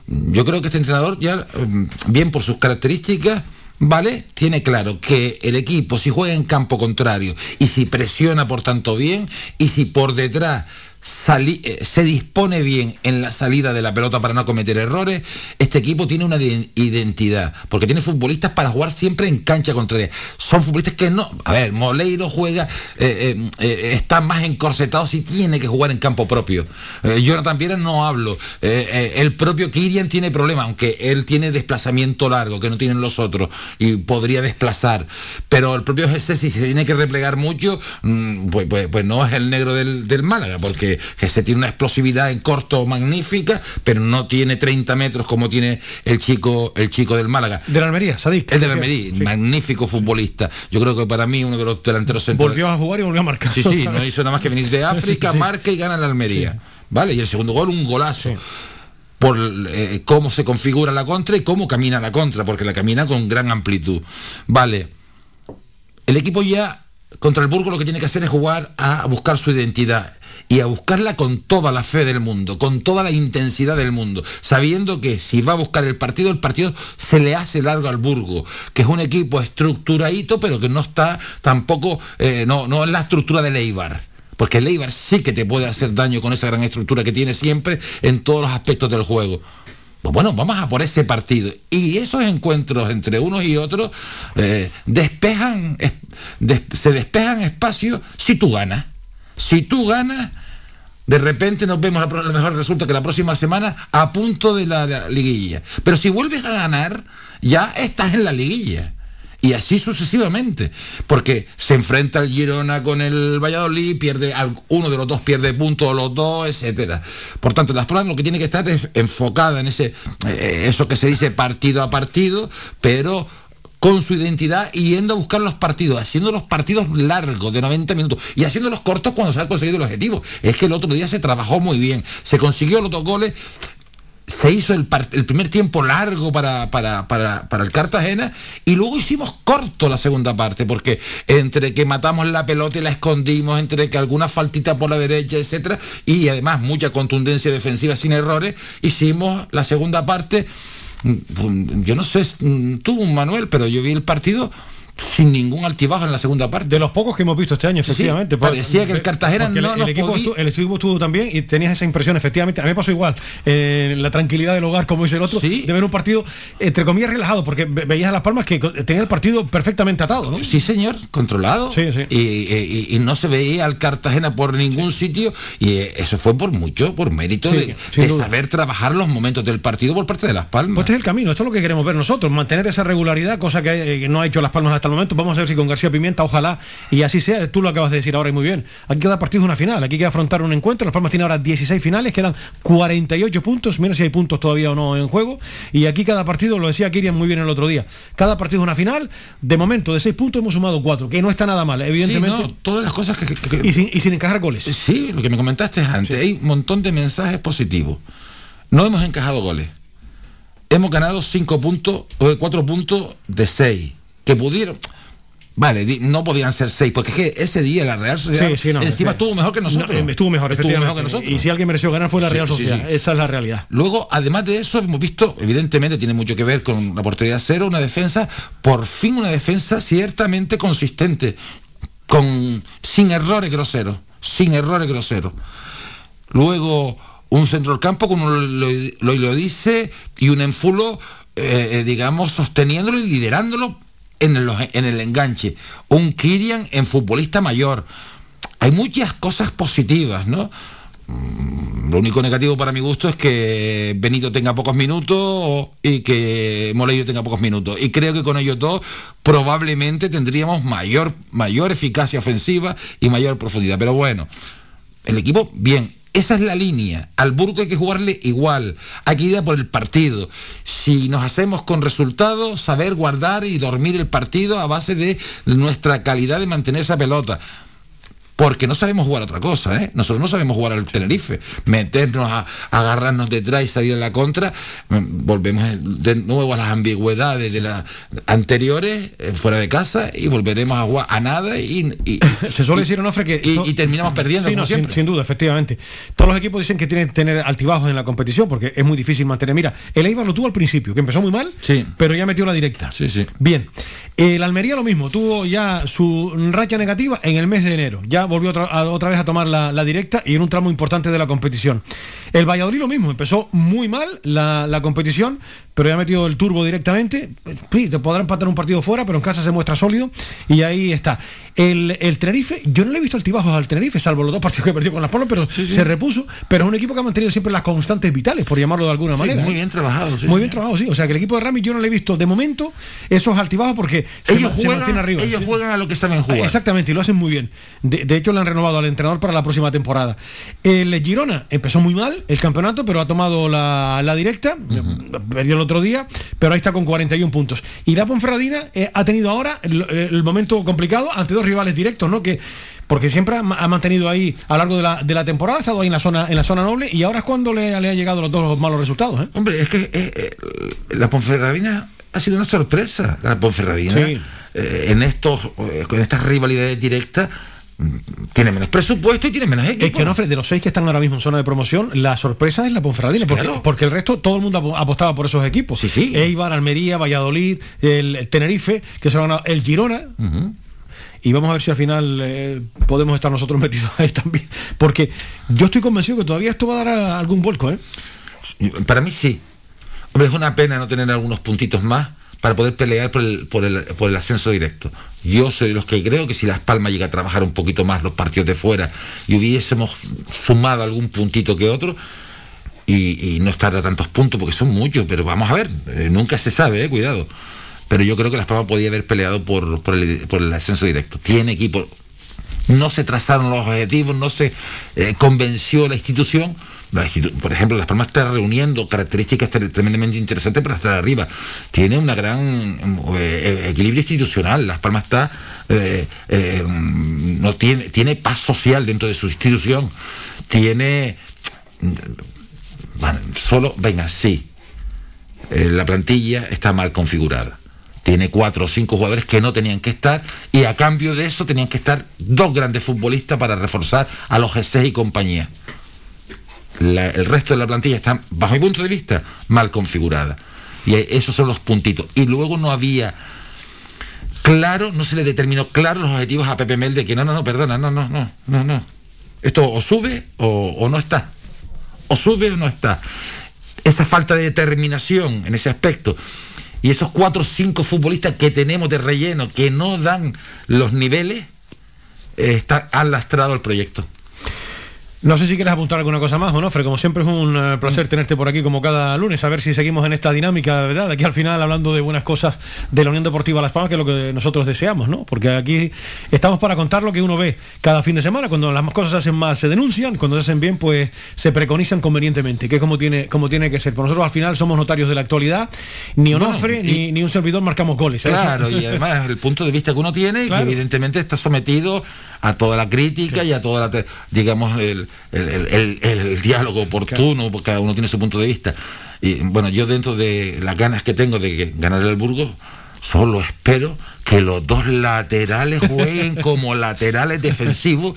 Yo creo que este entrenador ya, mm, bien por sus características, ¿vale? Tiene claro que el equipo, si juega en campo contrario y si presiona por tanto bien y si por detrás eh, se dispone bien en la salida de la pelota para no cometer errores, este equipo tiene una de- identidad, porque tiene futbolistas para jugar siempre en cancha contraria. Son futbolistas que no, a ver, Moleiro juega, eh, eh, está más encorsetado si tiene que jugar en campo propio. Jonathan Piera no hablo. El propio Kirian tiene problemas, aunque él tiene desplazamiento largo, que no tienen los otros, y podría desplazar. Pero el propio Jesse, si se tiene que replegar mucho, mm, pues, pues- pues no es el negro del, del Málaga, porque Jesse tiene una explosividad en corto magnífica, pero no tiene 30 metros como tiene el chico, el chico del Málaga. De la Almería, Sadik. El de la Almería, magnífico futbolista. Yo creo que para mí uno de los delanteros centrales. Volvió a jugar y volvió a marcar. Sí, sí, no hizo nada más que venir de *laughs* África, Sí, sí. marca y gana la Almería. ¿Vale? Y el segundo gol, un golazo. Por eh, cómo se configura la contra y cómo camina la contra, porque la camina con gran amplitud. Vale. El equipo ya contra el Burgo lo que tiene que hacer es jugar a buscar su identidad y a buscarla con toda la fe del mundo, con toda la intensidad del mundo, sabiendo que si va a buscar el partido, el partido se le hace largo al Burgo, que es un equipo estructuradito, pero que no está tampoco, eh, no, no es la estructura del Eibar. Porque el Eibar sí que te puede hacer daño con esa gran estructura que tiene siempre en todos los aspectos del juego. Pues bueno, vamos a por ese partido. Y esos encuentros entre unos y otros eh, despejan, es- se despejan espacios si tú ganas. Si tú ganas, de repente nos vemos, a lo mejor resulta que la próxima semana a punto de la, la liguilla. Pero si vuelves a ganar, ya estás en la liguilla. Y así sucesivamente, porque se enfrenta el Girona con el Valladolid, pierde uno de los dos pierde puntos los dos, etcétera. Por tanto, las pruebas lo que tiene que estar es enfocada en ese eh, eso que se dice partido a partido, pero con su identidad y yendo a buscar los partidos, haciendo los partidos largos de 90 minutos y haciéndolos cortos cuando se ha conseguido el objetivo. Es que el otro día se trabajó muy bien, se consiguió los dos goles se hizo el primer tiempo largo para, para, para, para el Cartagena y luego hicimos corto la segunda parte, porque entre que matamos la pelota y la escondimos, entre que alguna faltita por la derecha, etcétera, y además mucha contundencia defensiva sin errores, hicimos la segunda parte. Mm, Yo no sé mm, tú, Manuel, pero yo vi el partido sin ningún altibajo en la segunda parte. De los pocos que hemos visto este año, Sí, sí, efectivamente. parecía que el Cartagena no el, el equipo podía- estu- el equipo estuvo también y tenías esa impresión, efectivamente. A mí me pasó igual. Eh, la tranquilidad del hogar, como dice el otro, de ver un partido, entre comillas, relajado, porque ve- veías a Las Palmas que tenía el partido perfectamente atado, ¿no? Sí, señor, controlado. Sí, sí. Y, y- y no se veía al Cartagena por ningún sitio y eh, eso fue por mucho, por mérito Sí, de, saber trabajar los momentos del partido por parte de Las Palmas. Pues este es el camino, esto es lo que queremos ver nosotros, mantener esa regularidad, cosa que, eh, que no ha hecho Las Palmas hasta el momento. Vamos a ver si con García Pimienta, ojalá, y así sea. Tú lo acabas de decir ahora y muy bien. Aquí cada partido es una final, aquí hay que afrontar un encuentro. Las Palmas tiene ahora 16 finales, quedan 48 puntos, menos si hay puntos todavía o no en juego. Y aquí cada partido, lo decía Kirian muy bien el otro día, cada partido es una final. De momento, de 6 puntos hemos sumado 4, que no está nada mal, evidentemente. Sí, no, todas las cosas que, que- que- Y, sin, y sin encajar goles. Sí, lo que me comentaste antes, hay un montón de mensajes positivos. No hemos encajado goles. Hemos ganado 5 puntos, o 4 puntos de 6. Que pudieron. Vale, no podían ser 6, porque es que ese día la Real Sociedad Sí, sí, no, encima que- estuvo mejor que nosotros. No, estuvo mejor, Estuvo mejor que nosotros. Y si alguien mereció ganar fue la Real Sociedad. Esa es la realidad. Luego, además de eso, hemos visto, evidentemente tiene mucho que ver con la portería cero, una defensa, por fin una defensa ciertamente consistente, con sin errores groseros, sin errores groseros. Luego, un centro del campo lo, lo- lo dice y un enfulo, eh, eh, digamos, sosteniéndolo y liderándolo en el, en el enganche. Un Kirian en futbolista mayor. Hay muchas cosas positivas, ¿no? Mm, Lo único negativo para mi gusto es que Benito tenga pocos minutos y que Moleiro tenga pocos minutos. Y creo que con ellos dos probablemente tendríamos mayor, mayor eficacia ofensiva y mayor profundidad. Pero bueno, el equipo, bien, esa es la línea. Al Burgo hay que jugarle igual. Hay que ir a por el partido. Si nos hacemos con resultados, saber guardar y dormir el partido a base de nuestra calidad de mantener esa pelota. Porque no sabemos jugar otra cosa, ¿eh? Nosotros no sabemos jugar al Tenerife. Meternos a, a agarrarnos detrás y salir en la contra. mm, Volvemos de nuevo a las ambigüedades de las anteriores, eh, fuera de casa, y volveremos a jugar a nada y, y- *coughs* Se suele decir, Onofre, que... y- y terminamos perdiendo, Sí, como no, sin, siempre. sin duda, efectivamente. Todos los equipos dicen que tienen que tener altibajos en la competición porque es muy difícil mantener. Mira, el Eibar lo tuvo al principio, que empezó muy mal, pero ya metió la directa. Sí, sí. Bien. El Almería lo mismo, tuvo ya su racha negativa en el mes de enero. Ya volvió otra, otra vez a tomar la, directa y en un tramo importante de la competición. El Valladolid lo mismo, empezó muy mal la competición, pero ya ha metido el turbo directamente. Sí, te podrá empatar un partido fuera, pero en casa se muestra sólido y ahí está. El, el Tenerife, yo no le he visto altibajos al Tenerife, salvo los dos partidos que perdió con las Palmas, pero se repuso. Pero es un equipo que ha mantenido siempre las constantes vitales, por llamarlo de alguna manera. muy bien trabajado. sí, Muy bien trabajado, sí. O sea que el equipo de Rami yo no le he visto de momento esos altibajos porque Ellos se, juegan- arriba. ellos juegan a lo que saben jugar. Exactamente, y lo hacen muy bien. De, de hecho, le han renovado al entrenador para la próxima temporada. El Girona empezó muy mal el campeonato, pero ha tomado la, la directa, perdió el otro día, pero ahí está con 41 puntos. Y la Ponferradina eh, ha tenido ahora el, el momento complicado ante dos rivales directos, ¿no? Que porque siempre ha, ma- ha mantenido ahí a lo largo de la, de la temporada, ha estado ahí en la zona, en la zona noble, y ahora es cuando le, le ha llegado los dos malos resultados. ¿eh? Hombre, es que eh, eh, la Ponferradina ha sido una sorpresa. La Ponferradina, Sí. eh, en estos, eh, con estas rivalidades directas, tiene menos presupuesto y tiene menos equipo. Es que no, de los seis que están ahora mismo en zona de promoción, la sorpresa es la Ponferradina, porque, Claro. porque el resto todo el mundo apo- apostaba por esos equipos. Eibar, Almería, Valladolid, el, el Tenerife, que se van a, el Girona. Y vamos a ver si al final eh, podemos estar nosotros *laughs* metidos ahí también. Porque yo estoy convencido que todavía esto va a dar a- algún vuelco, ¿eh? Para mí sí. Hombre, es una pena no tener algunos puntitos más para poder pelear por el, por el, por el ascenso directo. Yo soy de los que creo que si Las Palmas llega a trabajar un poquito más los partidos de fuera y hubiésemos sumado algún puntito que otro, y, no estar a tantos puntos porque son muchos, pero vamos a ver, eh, nunca se sabe, eh, cuidado. Pero yo creo que Las Palmas podía haber peleado por, por, el, por el ascenso directo. Tiene equipo, no se trazaron los objetivos, no se eh, convenció la institución. Por ejemplo, Las Palmas está reuniendo características tre- tremendamente interesantes para estar arriba. Tiene una gran eh, equilibrio institucional. Las Palmas está eh, eh, no tiene tiene paz social dentro de su institución. Tiene solo, venga, sí, eh, la plantilla está mal configurada. Tiene cuatro o cinco jugadores que no tenían que estar y a cambio de eso tenían que estar dos grandes futbolistas para reforzar a los G6 y compañía. El resto de la plantilla está, bajo mi punto de vista, mal configurada. Y esos son los puntitos. Y luego no había claro, no se le determinó claro los objetivos a Pepe Mel de que no, no, no, perdona, no, no, no, no, no. Esto o sube o, o no está. O sube o no está. Esa falta de determinación en ese aspecto y esos cuatro o cinco futbolistas que tenemos de relleno que no dan los niveles, eh, está, han lastrado el proyecto. No sé si quieres apuntar alguna cosa más, Onofre. Como siempre es un eh, placer tenerte por aquí como cada lunes, a ver si seguimos en esta dinámica, ¿verdad? Aquí al final hablando de buenas cosas de la Unión Deportiva Las Palmas, que es lo que nosotros deseamos, ¿no? Porque aquí estamos para contar lo que uno ve cada fin de semana. Cuando las cosas se hacen mal se denuncian, cuando se hacen bien pues se preconizan convenientemente, que es como tiene, como tiene que ser. Por nosotros al final somos notarios de la actualidad, ni Onofre ni, un servidor marcamos goles. ¿eh? Claro, y además el punto de vista que uno tiene, que evidentemente está sometido a toda la crítica y a toda la, digamos, el, el, diálogo oportuno, porque cada uno tiene su punto de vista. Y bueno, yo dentro de las ganas que tengo de ganar el Burgos, solo espero que los dos laterales jueguen *laughs* como laterales defensivos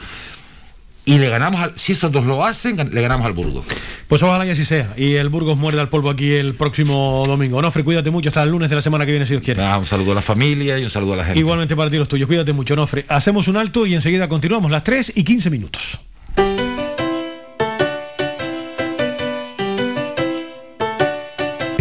y le ganamos al, si esos dos lo hacen, le ganamos al Burgos. Pues ojalá que así sea. Y el Burgos muerde al polvo aquí el próximo domingo. Nofre, cuídate mucho hasta el lunes de la semana que viene, si Dios quiere. Ah, un saludo a la familia y un saludo a la gente. Igualmente para ti los tuyos. Cuídate mucho, Nofre. Hacemos un alto y enseguida continuamos las 3 y 15 minutos.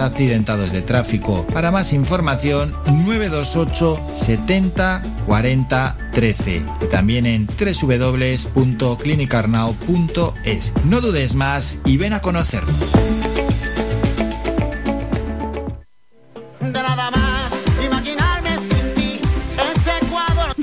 accidentados de tráfico. Para más información, 928 70 40 13 y también en www.clinicarnao.es. No dudes más y ven a conocernos.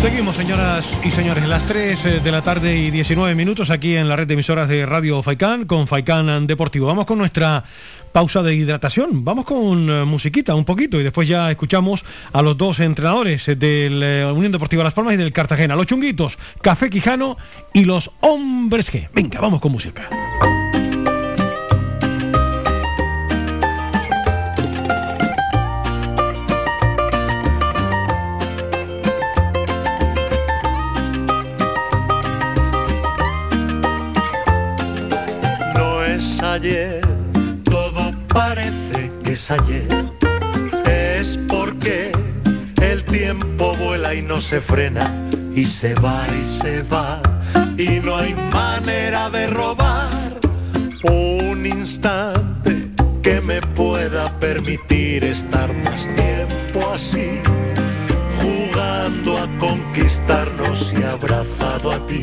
Seguimos, señoras y señores, las 3 eh, de la tarde y 19 minutos aquí en la red de emisoras de Radio Faicán con Faicán Deportivo. Vamos con nuestra pausa de hidratación. Vamos con eh, musiquita un poquito y después ya escuchamos a los dos entrenadores del eh, Unión Deportiva Las Palmas y del Cartagena, los chunguitos, Café Quijano y los hombres G. Venga, vamos con música. Todo parece que es ayer. Es porque el tiempo vuela y no se frena. Y se va y se va. Y no hay manera de robar un instante que me pueda permitir estar más tiempo así, jugando a conquistarnos y abrazado a ti,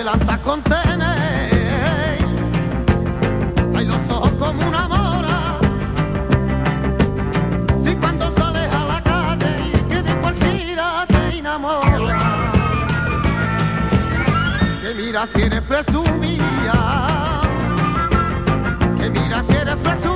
adelanta con tener. Hay los ojos como una mora. Si cuando sales a la calle que de cualquiera te enamora. Que mira si eres presumida. Que mira si eres presumida.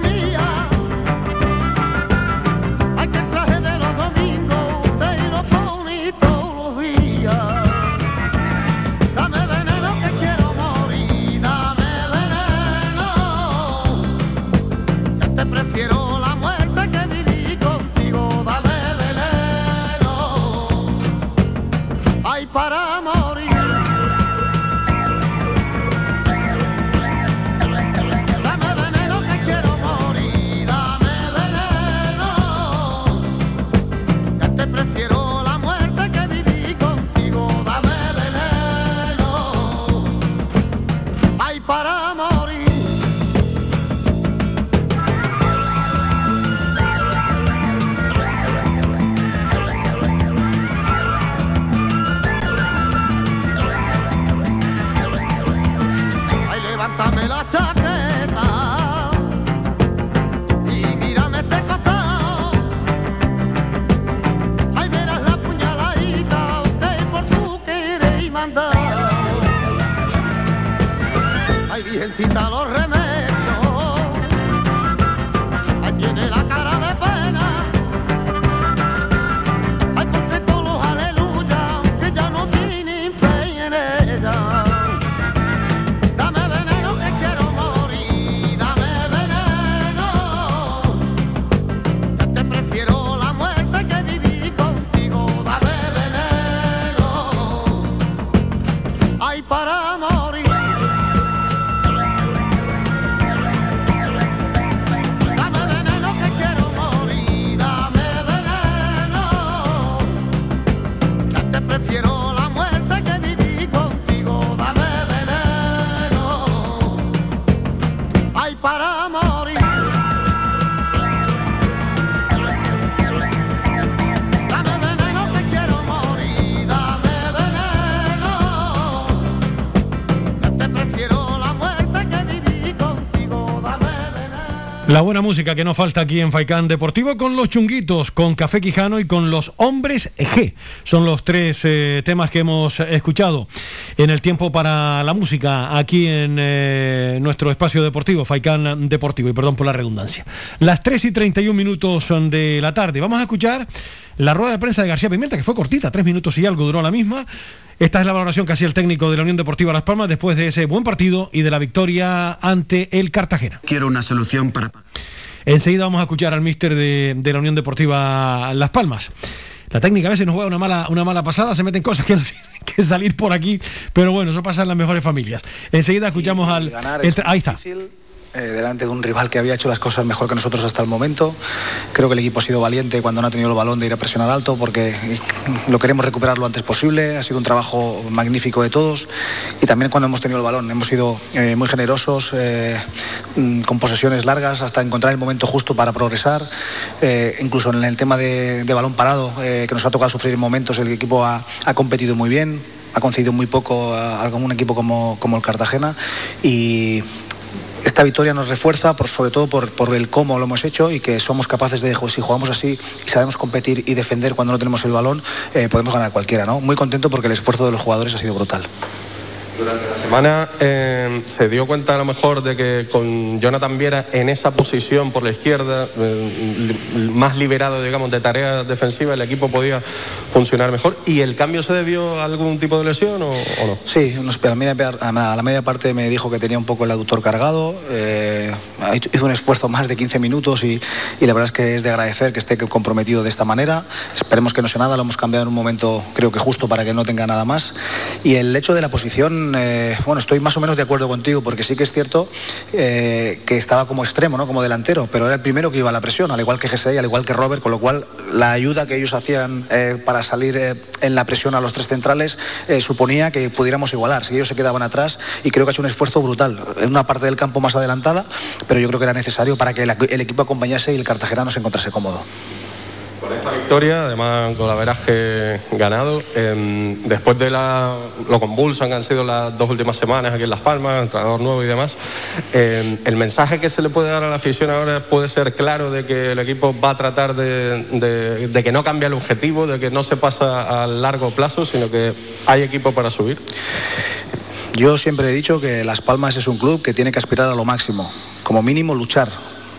¡Vencita ¡Virgencita los La buena música que no falta aquí en Faicán Deportivo con los chunguitos, con Café Quijano y con los hombres G. Son los tres eh, temas que hemos escuchado en el tiempo para la música aquí en eh, nuestro espacio deportivo, Faicán Deportivo, y perdón por la redundancia. Las 3 y 31 minutos de la tarde. Vamos a escuchar la rueda de prensa de García Pimienta, que fue cortita, tres minutos y algo duró la misma. Esta es la valoración que hacía el técnico de la Unión Deportiva Las Palmas después de ese buen partido y de la victoria ante el Cartagena. Quiero una solución para... Enseguida vamos a escuchar al míster de, de la Unión Deportiva Las Palmas. La técnica a veces nos juega una mala, una mala pasada, se meten cosas que no *laughs* tienen que salir por aquí, pero bueno, eso pasa en las mejores familias. Enseguida escuchamos al... ganar es el- ahí está. Eh, delante de un rival que había hecho las cosas mejor que nosotros hasta el momento. Creo que el equipo ha sido valiente cuando no ha tenido el balón de ir a presionar alto porque lo queremos recuperar lo antes posible. Ha sido un trabajo magnífico de todos y también cuando hemos tenido el balón hemos sido eh, muy generosos, eh, mm, con posesiones largas hasta encontrar el momento justo para progresar. Incluso en el tema de, balón parado, que nos ha tocado sufrir en momentos, el equipo ha, competido muy bien. Ha concedido muy poco a, a un equipo como, como el Cartagena y, esta victoria nos refuerza, sobre todo por, el cómo lo hemos hecho y que somos capaces de, si jugamos así y sabemos competir y defender cuando no tenemos el balón, eh, podemos ganar cualquiera. ¿no? Muy contento porque el esfuerzo de los jugadores ha sido brutal. Durante la semana eh, se dio cuenta a lo mejor de que con Jonathan Viera en esa posición por la izquierda, eh, más liberado digamos de tarea defensiva, el equipo podía funcionar mejor. ¿Y el cambio se debió a algún tipo de lesión o, o no? Sí, a la, media, a la media parte me dijo que tenía un poco el aductor cargado, eh, hizo un esfuerzo más de 15 minutos y, y la verdad es que es de agradecer que esté comprometido de esta manera. Esperemos que no sea nada, lo hemos cambiado en un momento creo que justo para que no tenga nada más. Y el hecho de la posición, eh, bueno, estoy más o menos de acuerdo contigo porque sí que es cierto eh, que estaba como extremo, ¿no? como delantero, pero era el primero que iba a la presión, al igual que Jesse, al igual que Robert, con lo cual la ayuda que ellos hacían eh, para salir en la presión a los tres centrales suponía que pudiéramos igualar, si ellos se quedaban atrás y creo que ha hecho un esfuerzo brutal en una parte del campo más adelantada, pero yo creo que era necesario para que el, equipo acompañase y el Cartagena no se encontrase cómodo. Con esta victoria, además con la veraje ganado, eh, después de la, lo convulsan que han sido las dos últimas semanas aquí en Las Palmas, entrenador nuevo y demás, eh, el mensaje que se le puede dar a la afición ahora puede ser claro de que el equipo va a tratar de, de- de que no cambie el objetivo, de que no se pasa a largo plazo, sino que hay equipo para subir. Yo siempre he dicho que Las Palmas es un club que tiene que aspirar a lo máximo, como mínimo luchar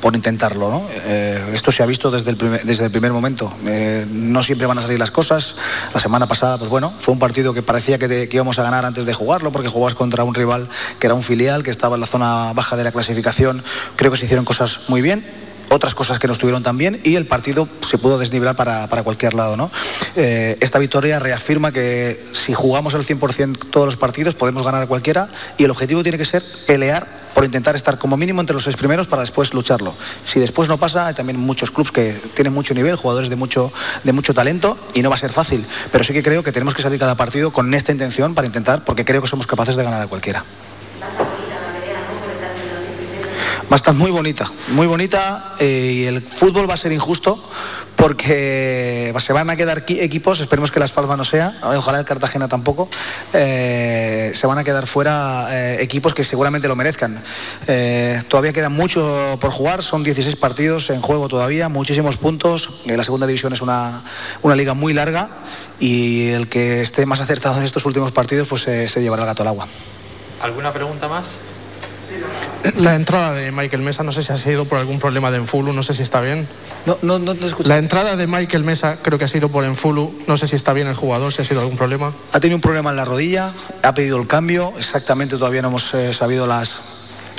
por intentarlo. Eh, esto se ha visto desde el primer, desde el primer momento. Eh, no siempre van a salir las cosas. La semana pasada, pues bueno, fue un partido que parecía que, que íbamos a ganar antes de jugarlo, porque jugabas contra un rival que era un filial, que estaba en la zona baja de la clasificación. Creo que se hicieron cosas muy bien otras cosas que no estuvieron tan bien y el partido se pudo desnivelar para, para cualquier lado. ¿no? Eh, esta victoria reafirma que si jugamos al 100% todos los partidos podemos ganar a cualquiera y el objetivo tiene que ser pelear por intentar estar como mínimo entre los seis primeros para después lucharlo. Si después no pasa, hay también muchos clubes que tienen mucho nivel, jugadores de mucho, de mucho talento y no va a ser fácil, pero sí que creo que tenemos que salir cada partido con esta intención para intentar, porque creo que somos capaces de ganar a cualquiera. Va a estar muy bonita, muy bonita eh, y el fútbol va a ser injusto porque se van a quedar qui- equipos, esperemos que Las Palmas no sea, ojalá el Cartagena tampoco, eh, se van a quedar fuera eh, equipos que seguramente lo merezcan. Todavía queda mucho por jugar, son 16 partidos en juego todavía, muchísimos puntos, la segunda división es una, una liga muy larga y el que esté más acertado en estos últimos partidos pues se llevará el gato al agua. ¿Alguna pregunta más? La entrada de Michael Mesa, no sé si ha sido por algún problema de Enfulu, no sé si está bien. No, no, no te escucho. La entrada de Michael Mesa creo que ha sido por Enfulu, no sé si está bien el jugador, si ha sido algún problema. Ha tenido un problema en la rodilla, ha pedido el cambio, exactamente todavía no hemos eh, sabido las,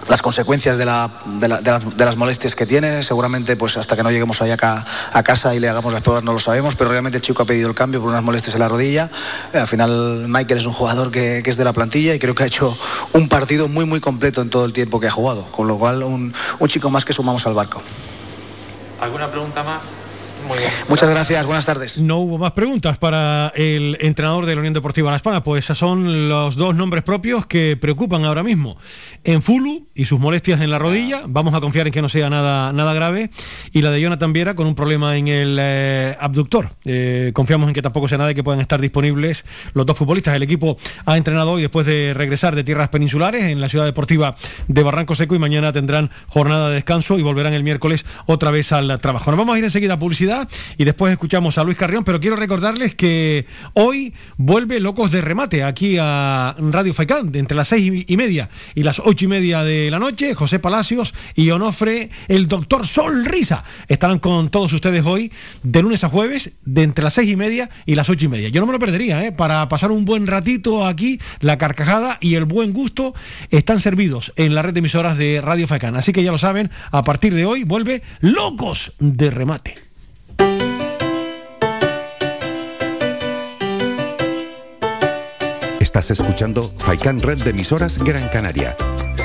las consecuencias de, la- de la- de las, de las molestias que tiene. Seguramente pues hasta que no lleguemos allá acá a casa y le hagamos las pruebas no lo sabemos, pero realmente el chico ha pedido el cambio por unas molestias en la rodilla. Eh, al final Michael es un jugador que, que es de la plantilla y creo que ha hecho un partido muy muy completo en todo el tiempo que ha jugado, con lo cual un, un chico más que sumamos al barco. ¿Alguna pregunta más? Muy bien. Muchas gracias, buenas tardes. No hubo más preguntas para el entrenador de la Unión Deportiva Las Palmas, pues esos son los dos nombres propios que preocupan ahora mismo. En Fulu y sus molestias en la rodilla, vamos a confiar en que no sea nada, nada grave, y la de Jonathan Viera con un problema en el eh, abductor. Eh, confiamos en que tampoco sea nada y que puedan estar disponibles los dos futbolistas. El equipo ha entrenado hoy después de regresar de tierras peninsulares en la ciudad deportiva de Barranco Seco y mañana tendrán jornada de descanso y volverán el miércoles otra vez al trabajo. Nos vamos a ir enseguida a publicidad y después escuchamos a Luis Carrión, pero quiero recordarles que hoy vuelve Locos de Remate aquí a Radio Faicán, entre las seis y media y las ocho y media de la noche. José Palacios y Onofre, el doctor Sol Risa, estarán con todos ustedes hoy de lunes a jueves, de entre las seis y media y las ocho y media. Yo no me lo perdería, ¿eh? para pasar un buen ratito aquí, la carcajada y el buen gusto están servidos en la red de emisoras de Radio Faicán. Así que ya lo saben, a partir de hoy vuelve Locos de Remate. Estás escuchando Faikan Red de emisoras Gran Canaria.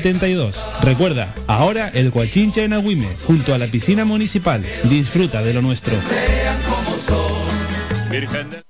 72. Recuerda, ahora el Guachinche en Agüimes, junto a la piscina municipal. Disfruta de lo nuestro. De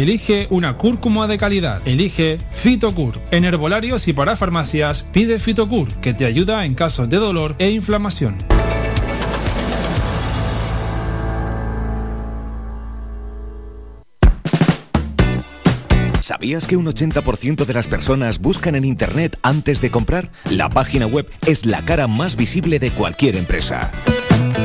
elige una cúrcuma de calidad. Elige Fitocur. En herbolarios y para farmacias, pide Fitocur, que te ayuda en casos de dolor e inflamación. ¿Sabías que un 80% de las personas buscan en Internet antes de comprar? La página web es la cara más visible de cualquier empresa.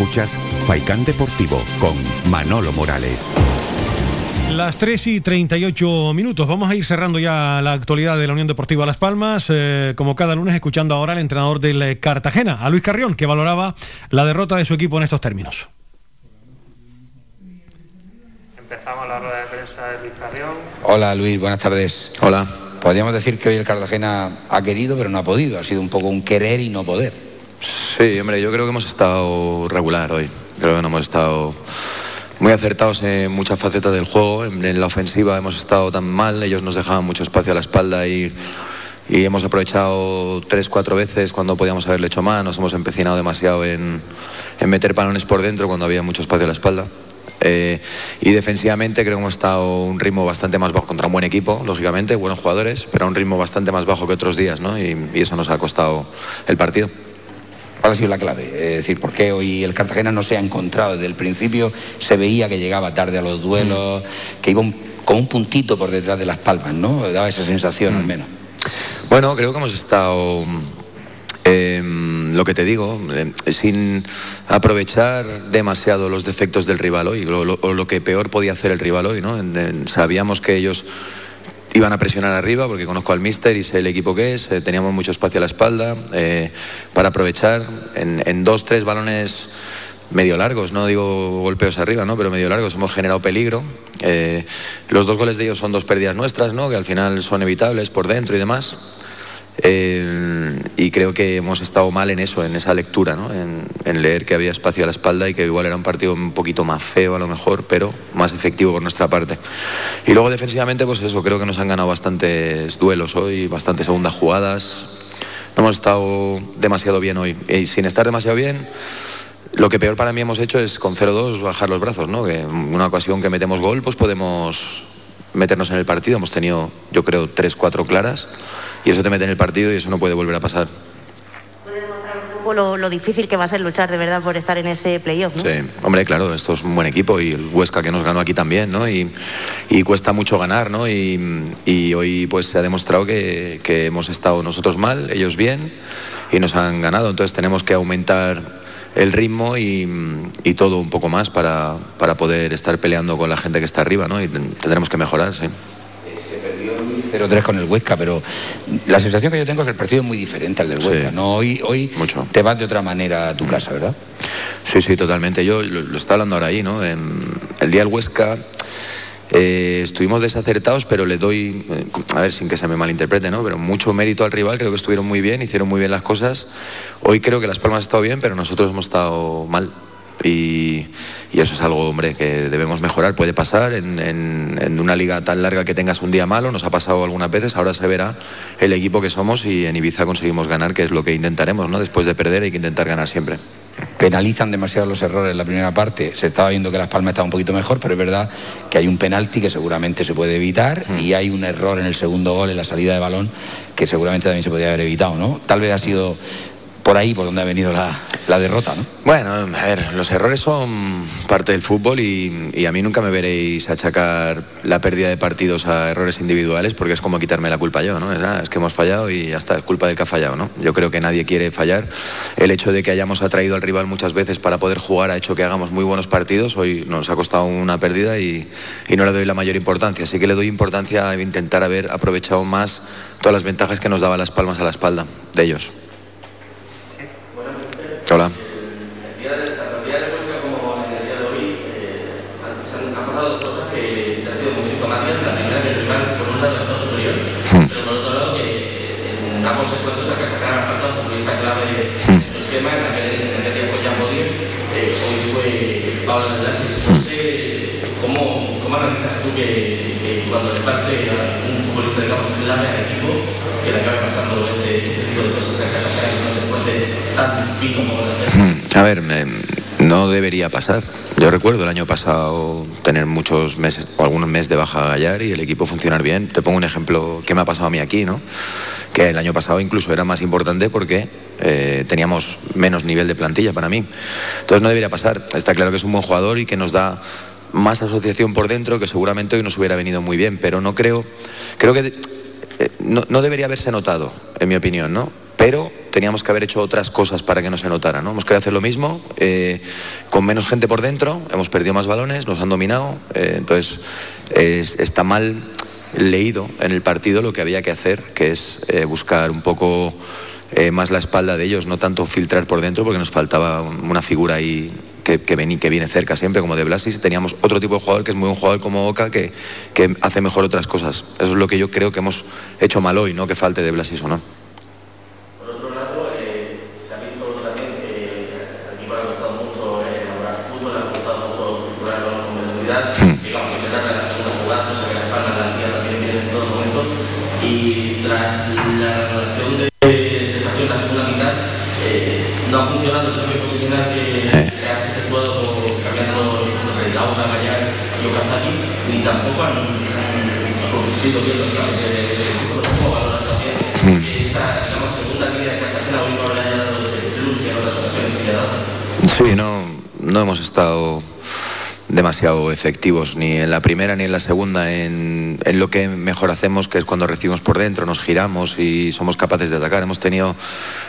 Escuchas Faikán Deportivo con Manolo Morales. Las 3 y 38 minutos. Vamos a ir cerrando ya la actualidad de la Unión Deportiva Las Palmas, eh, como cada lunes, escuchando ahora al entrenador del eh, Cartagena, a Luis Carrión, que valoraba la derrota de su equipo en estos términos. Empezamos la rueda de prensa de Luis Carrión. Hola Luis, buenas tardes. Hola. Podríamos decir que hoy el Cartagena ha querido pero no ha podido. Ha sido un poco un querer y no poder. Sí, hombre, yo creo que hemos estado regular hoy. Creo que no hemos estado muy acertados en muchas facetas del juego. En, la ofensiva hemos estado tan mal, ellos nos dejaban mucho espacio a la espalda y, hemos aprovechado tres, cuatro veces cuando podíamos haberle hecho más. Nos hemos empecinado demasiado en, meter balones por dentro cuando había mucho espacio a la espalda. Eh, y defensivamente creo que hemos estado un ritmo bastante más bajo contra un buen equipo, lógicamente, buenos jugadores, pero a un ritmo bastante más bajo que otros días, ¿no? Y eso nos ha costado el partido. ¿Cuál ha sido la clave? Es decir, ¿por qué hoy el Cartagena no se ha encontrado? Desde el principio se veía que llegaba tarde a los duelos, que iba un- con un puntito por detrás de las palmas, ¿no? Daba esa sensación al menos. Bueno, creo que hemos estado, eh, lo que te digo, eh, sin aprovechar demasiado los defectos del rival hoy, o lo, que peor podía hacer el rival hoy, ¿no? En- en- sabíamos que ellos iban a presionar arriba porque conozco al míster y sé el equipo que es, eh, teníamos mucho espacio a la espalda eh, para aprovechar en, dos, tres balones medio largos, no digo golpeos arriba, ¿no? pero medio largos, hemos generado peligro. Eh, los dos goles de ellos son dos pérdidas nuestras, ¿no? que al final son evitables por dentro y demás. Eh, y creo que hemos estado mal en eso, en esa lectura, ¿no? en, leer que había espacio a la espalda y que igual era un partido un poquito más feo a lo mejor, pero más efectivo por nuestra parte. Y luego defensivamente, pues eso, creo que nos han ganado bastantes duelos hoy, bastantes segundas jugadas. No hemos estado demasiado bien hoy. Y sin estar demasiado bien, lo que peor para mí hemos hecho es con 0-2 bajar los brazos, ¿no? Que en una ocasión que metemos gol, pues podemos meternos en el partido. Hemos tenido, yo creo, 3-4 claras y eso te mete en el partido y eso no puede volver a pasar. lo, lo difícil que va a ser luchar de verdad por estar en ese playoff, ¿no? Sí, hombre, claro, esto es un buen equipo y el Huesca que nos ganó aquí también, ¿no? Y, y cuesta mucho ganar, ¿no? Y, y hoy pues se ha demostrado que, que hemos estado nosotros mal, ellos bien y nos han ganado. Entonces tenemos que aumentar el ritmo y, y todo un poco más para, para poder estar peleando con la gente que está arriba, ¿no? Y ten- tendremos que mejorar, sí. 0-3 con el Huesca, pero la sensación que yo tengo es que el partido es muy diferente al del Huesca. ¿no? Hoy, hoy te vas de otra manera a tu casa, ¿verdad? Sí, sí, totalmente. Yo lo, lo estaba hablando ahora ahí, ¿no? En el día del Huesca eh, estuvimos desacertados, pero le doy, eh, a ver, sin que se me malinterprete, ¿no? Pero mucho mérito al rival, creo que estuvieron muy bien, hicieron muy bien las cosas. Hoy creo que Las Palmas ha estado bien, pero nosotros hemos estado mal. Y, y eso es algo, hombre, que debemos mejorar. Puede pasar en, en- en una liga tan larga que tengas un día malo, nos ha pasado algunas veces, ahora se verá el equipo que somos y en Ibiza conseguimos ganar, que es lo que intentaremos, ¿no? Después de perder hay que intentar ganar siempre. penalizan demasiado los errores en la primera parte. Se estaba viendo que Las Palmas estaba un poquito mejor, pero es verdad que hay un penalti que seguramente se puede evitar y hay un error en el segundo gol, en la salida de balón, que seguramente también se podría haber evitado, ¿no? Tal vez ha sido por ahí por donde ha venido la, la derrota, ¿no? Bueno, a ver, los errores son parte del fútbol y, a mí nunca me veréis achacar la pérdida de partidos a errores individuales porque es como quitarme la culpa yo, ¿no? Es, que hemos fallado y ya está, es culpa del que ha fallado, ¿no? Yo creo que nadie quiere fallar. El hecho de que hayamos atraído al rival muchas veces para poder jugar ha hecho que hagamos muy buenos partidos. Hoy nos ha costado una pérdida y, y no le doy la mayor importancia. Así que le doy importancia a intentar haber aprovechado más todas las ventajas que nos daba las palmas a la espalda de ellos. 走了。A ver, no debería pasar. Yo recuerdo el año pasado tener muchos meses o algunos meses de baja Gallar y el equipo funcionar bien. Te pongo un ejemplo que me ha pasado a mí aquí, ¿no? Que el año pasado incluso era más importante porque eh, teníamos menos nivel de plantilla para mí. Entonces no debería pasar. Está claro que es un buen jugador y que nos da más asociación por dentro que seguramente hoy nos hubiera venido muy bien, pero no creo, creo que eh, no, no debería haberse notado, en mi opinión, ¿no? Pero teníamos que haber hecho otras cosas para que no se notara, ¿no? Hemos querido hacer lo mismo, eh, con menos gente por dentro, hemos perdido más balones, nos han dominado, eh, entonces es- está mal leído en el partido lo que había que hacer, que es eh, buscar un poco más la espalda de ellos, no tanto filtrar por dentro, porque nos faltaba un- una figura ahí que, veni- que viene cerca siempre, como de Blasis. Teníamos otro tipo de jugador que es muy buen jugador como Oca, que, que hace mejor otras cosas. Eso es lo que yo creo que hemos hecho mal hoy, no que falte de Blasis o no. En la segunda mitad, eh, no ha funcionado el cambio que, que has efectuado cambiando puntos Lauda, Gallar y Okazaki, ni tampoco han, han surtido bien los cambios de, juego, valorar también que esa, segunda línea de Cartagena hoy no le haya dado ese plus que en otras ocasiones sí le ha dado. Sí, no, no hemos estado demasiado efectivos ni en la primera ni en la segunda en, lo que mejor hacemos que es cuando recibimos por dentro nos giramos y somos capaces de atacar. Hemos tenido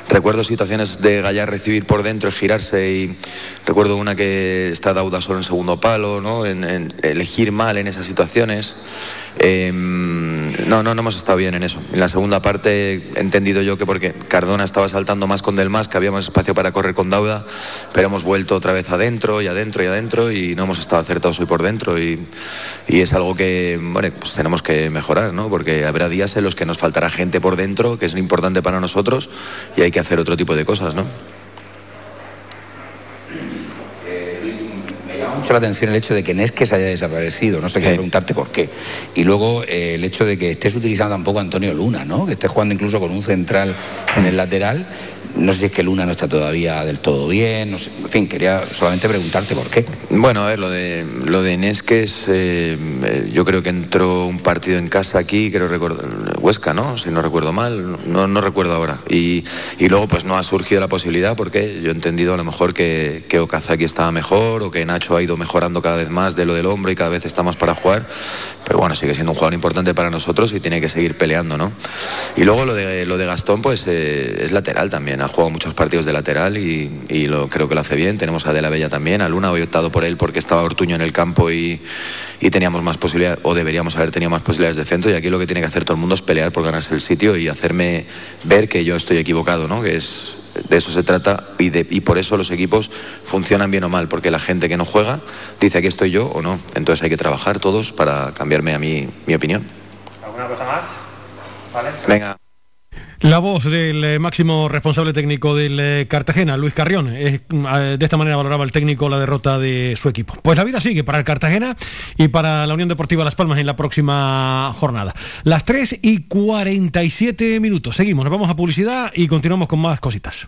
recuerdo situaciones de Gallar recibir por dentro y girarse y recuerdo una que está Dauda solo en segundo palo ¿no? en, elegir mal en esas situaciones eh, no, no, no hemos estado bien en eso. En la segunda parte he entendido yo que porque Cardona estaba saltando más con Del Más, que había más espacio para correr con Dauda, pero hemos vuelto otra vez adentro y adentro y adentro y no hemos estado acertados hoy por dentro y, y es algo que pues tenemos que mejorar, ¿no? porque habrá días en los que nos faltará gente por dentro, que es importante para nosotros y hay que hacer otro tipo de cosas. ¿no? mucho la atención el hecho de que Nesques haya desaparecido, no sé qué preguntarte por qué. Y luego eh, el hecho de que estés utilizando tampoco a Antonio Luna, ¿no? Que estés jugando incluso con un central en el lateral. No sé si es que Luna no está todavía del todo bien, no sé. en fin, quería solamente preguntarte por qué. Bueno, a ver, lo de, lo de Nesques, eh, yo creo que entró un partido en casa aquí, creo recordar, Huesca, ¿no? Si no recuerdo mal, no, no recuerdo ahora. Y, y, luego pues no ha surgido la posibilidad porque yo he entendido a lo mejor que, que Okazaki estaba mejor o que Nacho ha ido mejorando cada vez más de lo del hombro y cada vez está más para jugar. Pero bueno, sigue siendo un jugador importante para nosotros y tiene que seguir peleando, ¿no? Y luego lo de, lo de Gastón, pues eh, es lateral también. Ha jugado muchos partidos de lateral y, y, lo, creo que lo hace bien. Tenemos a De La Bella también. A Luna he optado por él porque estaba Ortuño en el campo y, y teníamos más posibilidades, o deberíamos haber tenido más posibilidades de centro. Y aquí lo que tiene que hacer todo el mundo es pelear por ganarse el sitio y hacerme ver que yo estoy equivocado, ¿no? Que es de eso se trata y, de, y, por eso los equipos funcionan bien o mal, porque la gente que no juega dice aquí estoy yo o no. Entonces hay que trabajar todos para cambiarme a mí mi opinión. ¿Alguna cosa más? ¿Vale? Venga. La voz del eh, máximo responsable técnico del eh, Cartagena, Luis Carrión. Eh, de esta manera valoraba el técnico la derrota de su equipo. Pues la vida sigue para el Cartagena y para la Unión Deportiva Las Palmas en la próxima jornada. Las 3 y 47 minutos. Seguimos, nos vamos a publicidad y continuamos con más cositas.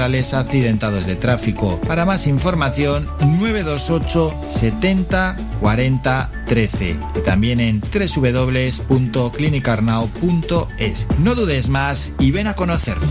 accidentados de tráfico. Para más información, 928 70 40 13 y también en www.clinicarnao.es. No dudes más y ven a conocernos.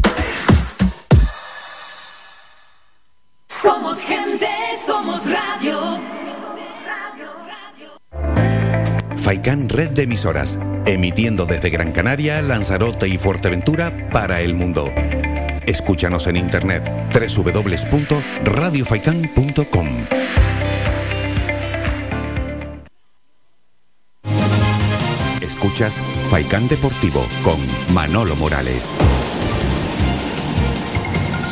Faikan Red de Emisoras. Emitiendo desde Gran Canaria, Lanzarote y Fuerteventura para el mundo. Escúchanos en internet www.radiofaikan.com. Escuchas Faikán Deportivo con Manolo Morales.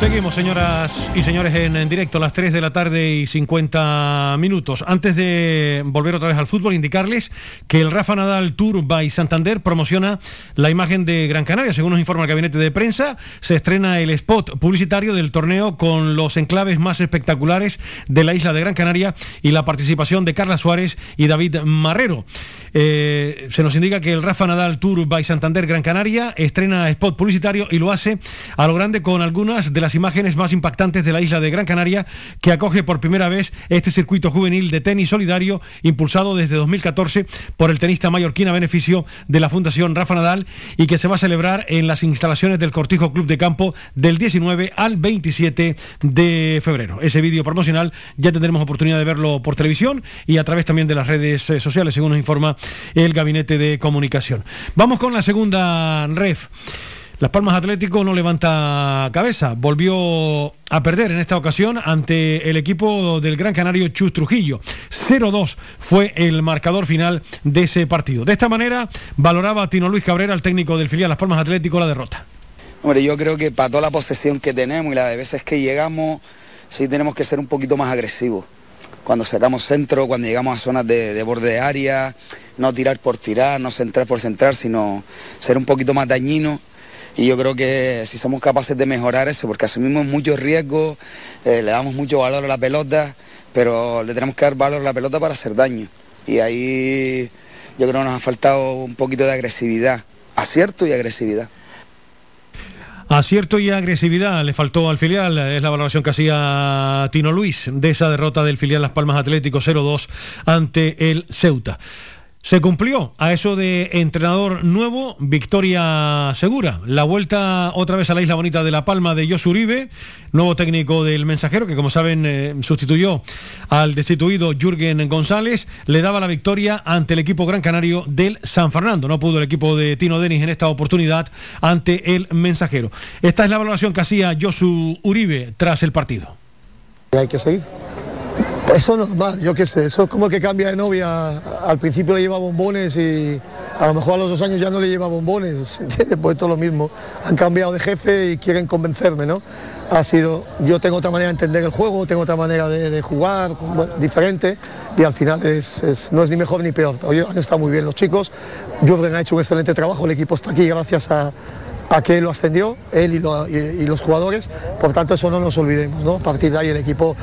Seguimos, señoras y señores, en, directo a las 3 de la tarde y 50 minutos. Antes de volver otra vez al fútbol, indicarles que el Rafa Nadal Tour by Santander promociona la imagen de Gran Canaria. Según nos informa el gabinete de prensa, se estrena el spot publicitario del torneo con los enclaves más espectaculares de la isla de Gran Canaria y la participación de Carla Suárez y David Marrero. Eh, se nos indica que el Rafa Nadal Tour by Santander Gran Canaria estrena spot publicitario y lo hace a lo grande con algunas de las imágenes más impactantes de la isla de Gran Canaria que acoge por primera vez este circuito juvenil de tenis solidario impulsado desde 2014 por el tenista mallorquín a beneficio de la Fundación Rafa Nadal y que se va a celebrar en las instalaciones del Cortijo Club de Campo del 19 al 27 de febrero. Ese vídeo promocional ya tendremos oportunidad de verlo por televisión y a través también de las redes eh, sociales, según nos informa el Gabinete de Comunicación. Vamos con la segunda ref. Las Palmas Atlético no levanta cabeza, volvió a perder en esta ocasión ante el equipo del Gran Canario Chus Trujillo. 0-2 fue el marcador final de ese partido. De esta manera valoraba Tino Luis Cabrera, el técnico del filial Las Palmas Atlético, la derrota. Hombre, yo creo que para toda la posesión que tenemos y la de veces que llegamos, sí tenemos que ser un poquito más agresivos. Cuando sacamos centro, cuando llegamos a zonas de, de borde de área, no tirar por tirar, no centrar por centrar, sino ser un poquito más dañino. Y yo creo que si somos capaces de mejorar eso, porque asumimos muchos riesgos, eh, le damos mucho valor a la pelota, pero le tenemos que dar valor a la pelota para hacer daño. Y ahí yo creo que nos ha faltado un poquito de agresividad, acierto y agresividad. Acierto y agresividad le faltó al filial, es la valoración que hacía Tino Luis de esa derrota del filial Las Palmas Atlético 0-2 ante el Ceuta. Se cumplió a eso de entrenador nuevo, victoria segura. La vuelta otra vez a la isla bonita de La Palma de Josu Uribe, nuevo técnico del mensajero, que como saben eh, sustituyó al destituido Jürgen González, le daba la victoria ante el equipo gran canario del San Fernando. No pudo el equipo de Tino Denis en esta oportunidad ante el mensajero. Esta es la valoración que hacía Josu Uribe tras el partido. Hay que seguir. Eso es normal, yo qué sé, eso es como que cambia de novia. Al principio le lleva bombones y a lo mejor a los dos años ya no le lleva bombones. *laughs* esto es lo mismo. Han cambiado de jefe y quieren convencerme, ¿no? Ha sido, yo tengo otra manera de entender el juego, tengo otra manera de, jugar, diferente, y al final es, es- no es ni mejor ni peor. Hoy han estado muy bien los chicos. Jürgen ha hecho un excelente trabajo, el equipo está aquí gracias a, a que lo ascendió, él y, lo- y- y los jugadores, por tanto eso no nos olvidemos, ¿no? A partir de ahí el equipo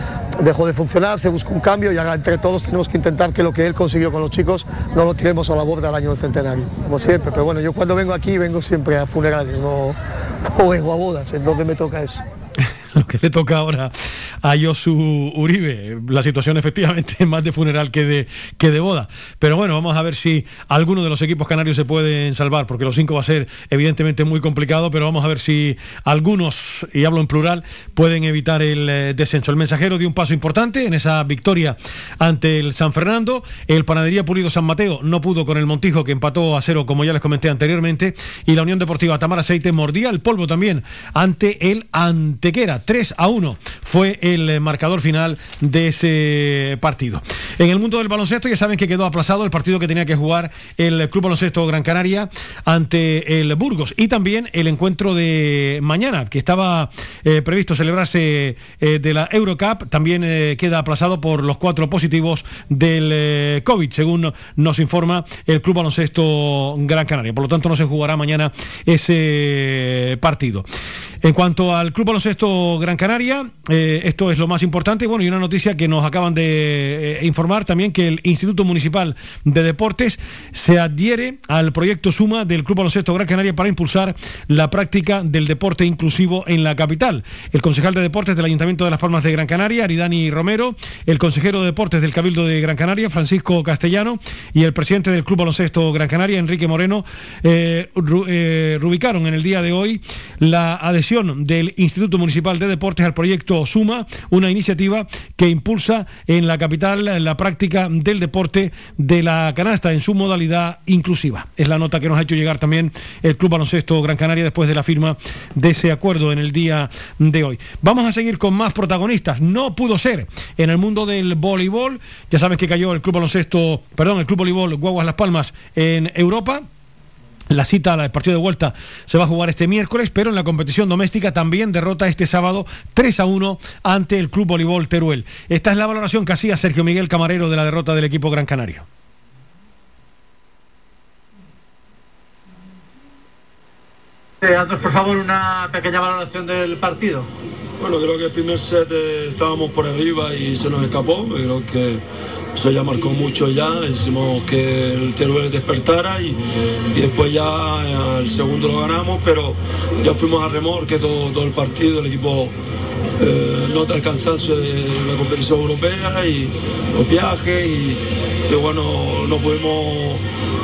dejó de funcionar, se buscó un cambio y ahora entre todos tenemos que intentar que lo que él consiguió con los chicos no lo tiremos a la borda al año del centenario, como siempre, pero bueno, yo cuando vengo aquí vengo siempre a funerales, no, *laughs* no vengo a bodas, entonces me toca eso. Que le toca ahora a Josu Uribe. La situación efectivamente es más de funeral que de, que de boda. Pero bueno, vamos a ver si alguno de los equipos canarios se pueden salvar, porque los cinco va a ser evidentemente muy complicado, pero vamos a ver si algunos, y hablo en plural, pueden evitar el eh, descenso. El mensajero dio un paso importante en esa victoria ante el San Fernando. El Panadería Pulido San Mateo no pudo con el Montijo, que empató a cero, como ya les comenté anteriormente. Y la Unión Deportiva Tamar Aceite mordía el polvo también ante el Antequera. 3 a 1 fue el eh, marcador final de ese partido. En el mundo del baloncesto ya saben que quedó aplazado el partido que tenía que jugar el Club Baloncesto Gran Canaria ante el Burgos y también el encuentro de mañana que estaba eh, previsto celebrarse eh, de la Eurocup. También queda aplazado por los cuatro positivos del COVID según nos informa el Club Baloncesto Gran Canaria. Por lo tanto no se jugará mañana ese partido. En cuanto al Club Baloncesto Gran Canaria, eh, esto es lo más importante. Bueno, y una noticia que nos acaban de eh, informar también que el Instituto Municipal de Deportes se adhiere al proyecto Suma del Club Baloncesto Gran Canaria para impulsar la práctica del deporte inclusivo en la capital. El concejal de Deportes del Ayuntamiento de Las Palmas de Gran Canaria, Aridani Romero, el consejero de Deportes del Cabildo de Gran Canaria, Francisco Castellano, y el presidente del Club Baloncesto Gran Canaria, Enrique Moreno, eh, ru- eh, en el día de hoy la adhesión del Instituto Municipal de Deportes al proyecto Suma, una iniciativa que impulsa en la capital la práctica del deporte de la canasta en su modalidad inclusiva. Es la nota que nos ha hecho llegar también el Club Baloncesto Gran Canaria después de la firma de ese acuerdo en el día de hoy. Vamos a seguir con más protagonistas. No pudo ser en el mundo del voleibol. Ya sabes que cayó el Club Baloncesto, perdón, el Club Voleibol Guaguas Las Palmas en Europa. La cita, el partido de vuelta, se va a jugar este miércoles, pero en la competición doméstica también derrota este sábado 3 a 1 ante el Club Voleibol Teruel. Esta es la valoración que hacía Sergio Miguel Camarero de la derrota del equipo Gran Canario. Eh, haznos por favor una pequeña valoración del partido. Bueno, creo que el primer set eh, estábamos por arriba y se nos escapó. Creo que eso ya marcó mucho ya. Hicimos que el Teruel despertara y, después ya eh, el segundo lo ganamos, pero ya fuimos a remorque todo, todo el partido. El equipo eh, nota la competición europea y los viajes y, y bueno, no pudimos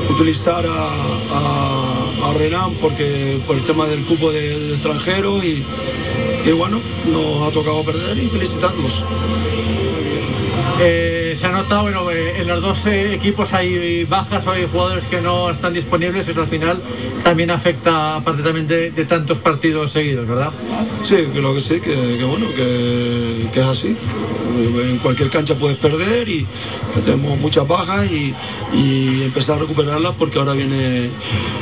utilizar a, a Renan porque por el tema del cupo de, de extranjeros y, y bueno, nos ha tocado perder y felicitarlos. Eh, se ha notado, bueno, eh, en los dos eh, equipos hay bajas o hay jugadores que no están disponibles, eso al final también afecta, aparte también de, tantos partidos seguidos, ¿verdad? Sí, creo que sí, que, que bueno, que, es así. En cualquier cancha puedes perder y tenemos muchas bajas y, empezar a recuperarlas porque ahora viene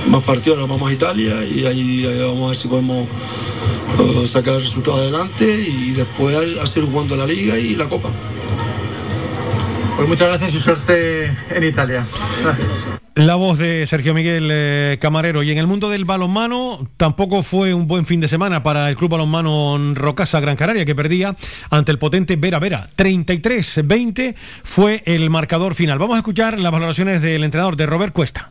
más partidos, ahora vamos a Italia y ahí, vamos a ver si podemos sacar el resultado adelante y después a seguir jugando la liga y la copa. Pues muchas gracias y suerte en Italia. Gracias. La voz de Sergio Miguel eh, Camarero. Y en el mundo del balonmano tampoco fue un buen fin de semana para el Club Balonmano Rocasa Gran Canaria, que perdía ante el potente Vera Vera. 33-20 fue el marcador final. Vamos a escuchar las valoraciones del entrenador de Robert Cuesta.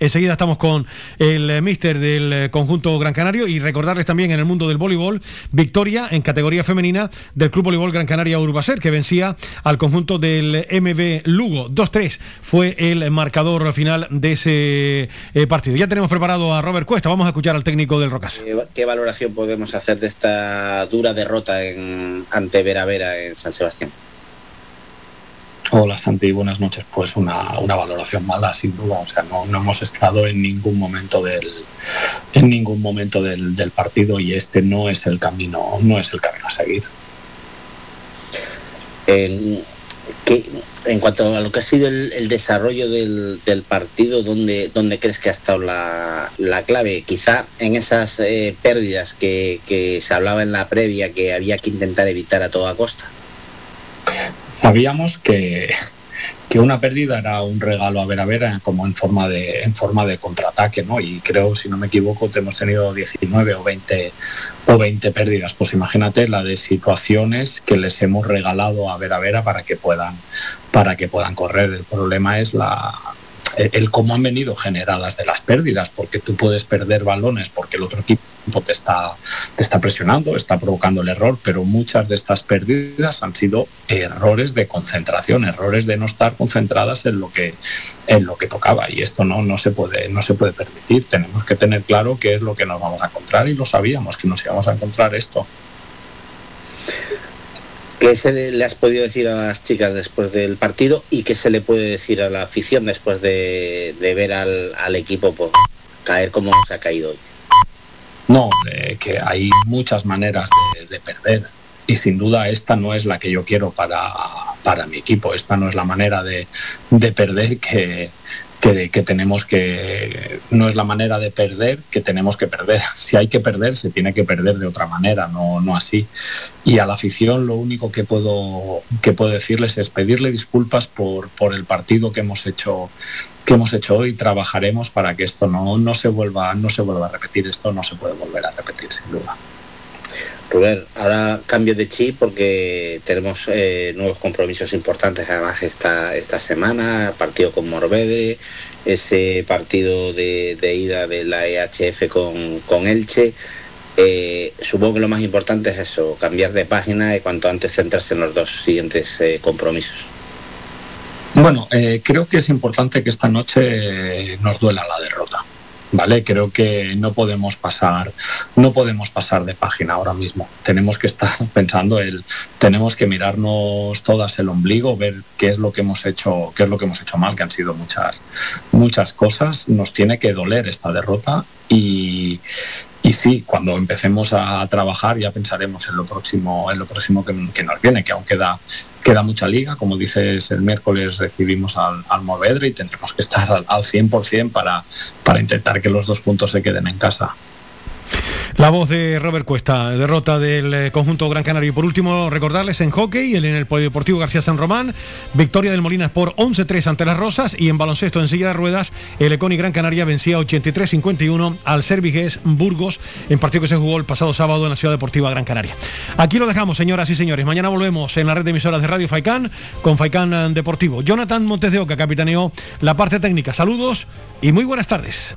Enseguida estamos con el eh, míster del eh, conjunto Gran Canario y recordarles también en el mundo del voleibol, victoria en categoría femenina del Club Voleibol Gran Canaria Urbaser, que vencía al conjunto del MB Lugo. 2-3 fue el marcador final de ese eh, partido. Ya tenemos preparado a Robert Cuesta, vamos a escuchar al técnico del Rocas. ¿Qué, valoración podemos hacer de esta dura derrota en, ante Vera Vera en San Sebastián? Hola Santi, buenas noches. Pues una, una valoración mala, sin duda. O sea, no, no hemos estado en ningún momento del en ningún momento del, partido y este no es el camino, no es el camino a seguir. En, ¿qué- en cuanto a lo que ha sido el, desarrollo del, partido, ¿dónde, ¿dónde crees que ha estado la, la clave? Quizá en esas eh, pérdidas que se hablaba en la previa que había que intentar evitar a toda costa. Sabíamos que, que una pérdida era un regalo a Vera Vera como en forma de en forma de contraataque, ¿no? Y creo, si no me equivoco, que hemos tenido 19 o 20 o 20 pérdidas. Pues imagínate la de situaciones que les hemos regalado a Vera Vera para que puedan para que puedan correr. El problema es la el cómo han venido generadas de las pérdidas, porque tú puedes perder balones porque el otro equipo te está, te está presionando, está provocando el error, pero muchas de estas pérdidas han sido errores de concentración, errores de no estar concentradas en lo que, en lo que tocaba. Y esto no, no, se puede, no se puede permitir. Tenemos que tener claro qué es lo que nos vamos a encontrar y lo sabíamos que nos íbamos a encontrar esto. ¿Qué se le has podido decir a las chicas después del partido y qué se le puede decir a la afición después de, ver al, equipo por caer como se ha caído hoy? No, eh, que hay muchas maneras de, perder y sin duda esta no es la que yo quiero para, para mi equipo, esta no es la manera de, de perder que, que, tenemos que, no es la manera de perder que tenemos que perder. *laughs* Si hay que perder, se tiene que perder de otra manera, no, no así. Y a la afición lo único que puedo, que puedo decirles es pedirle disculpas por, por el partido que hemos hecho que hemos hecho hoy trabajaremos para que esto no, no se vuelva no se vuelva a repetir esto no se puede volver a repetir sin duda Rubén, ahora cambio de chip porque tenemos eh, nuevos compromisos importantes además esta, esta semana, partido con Morvedre, ese partido de, ida de la EHF con, Elche. Eh, supongo que lo más importante es eso, cambiar de página y cuanto antes centrarse en los dos siguientes eh, compromisos. Bueno, creo que es importante que esta noche nos duela la derrota. ¿Vale? Creo que no podemos pasar, no podemos pasar de página ahora mismo. Tenemos que estar *laughs* pensando el, tenemos que mirarnos todas el ombligo, ver qué es lo que hemos hecho, qué es lo que hemos hecho mal, que han sido muchas, muchas cosas. Nos tiene que doler esta derrota y, y sí, cuando empecemos a trabajar ya pensaremos en lo próximo, en lo próximo que, nos viene, que aún queda, mucha liga. Como dices, el miércoles recibimos al, al y tendremos que estar al, al 100% para, para intentar que los dos puntos se queden en casa. La voz de Robert Cuesta, derrota del eh, conjunto Gran Canario. Y por último, recordarles en hockey, en el Polideportivo García San Román, victoria del Molinas por 11-3 ante las Rosas y en baloncesto en silla de ruedas, el Econi Gran Canaria vencía 83-51 al Servigués Burgos en partido que se jugó el pasado sábado en la Ciudad Deportiva Gran Canaria. Aquí lo dejamos, señoras y señores. Mañana volvemos en la red de emisoras de Radio Faicán con Faicán Deportivo. Jonathan Montes de Oca capitaneó la parte técnica. Saludos y muy buenas tardes.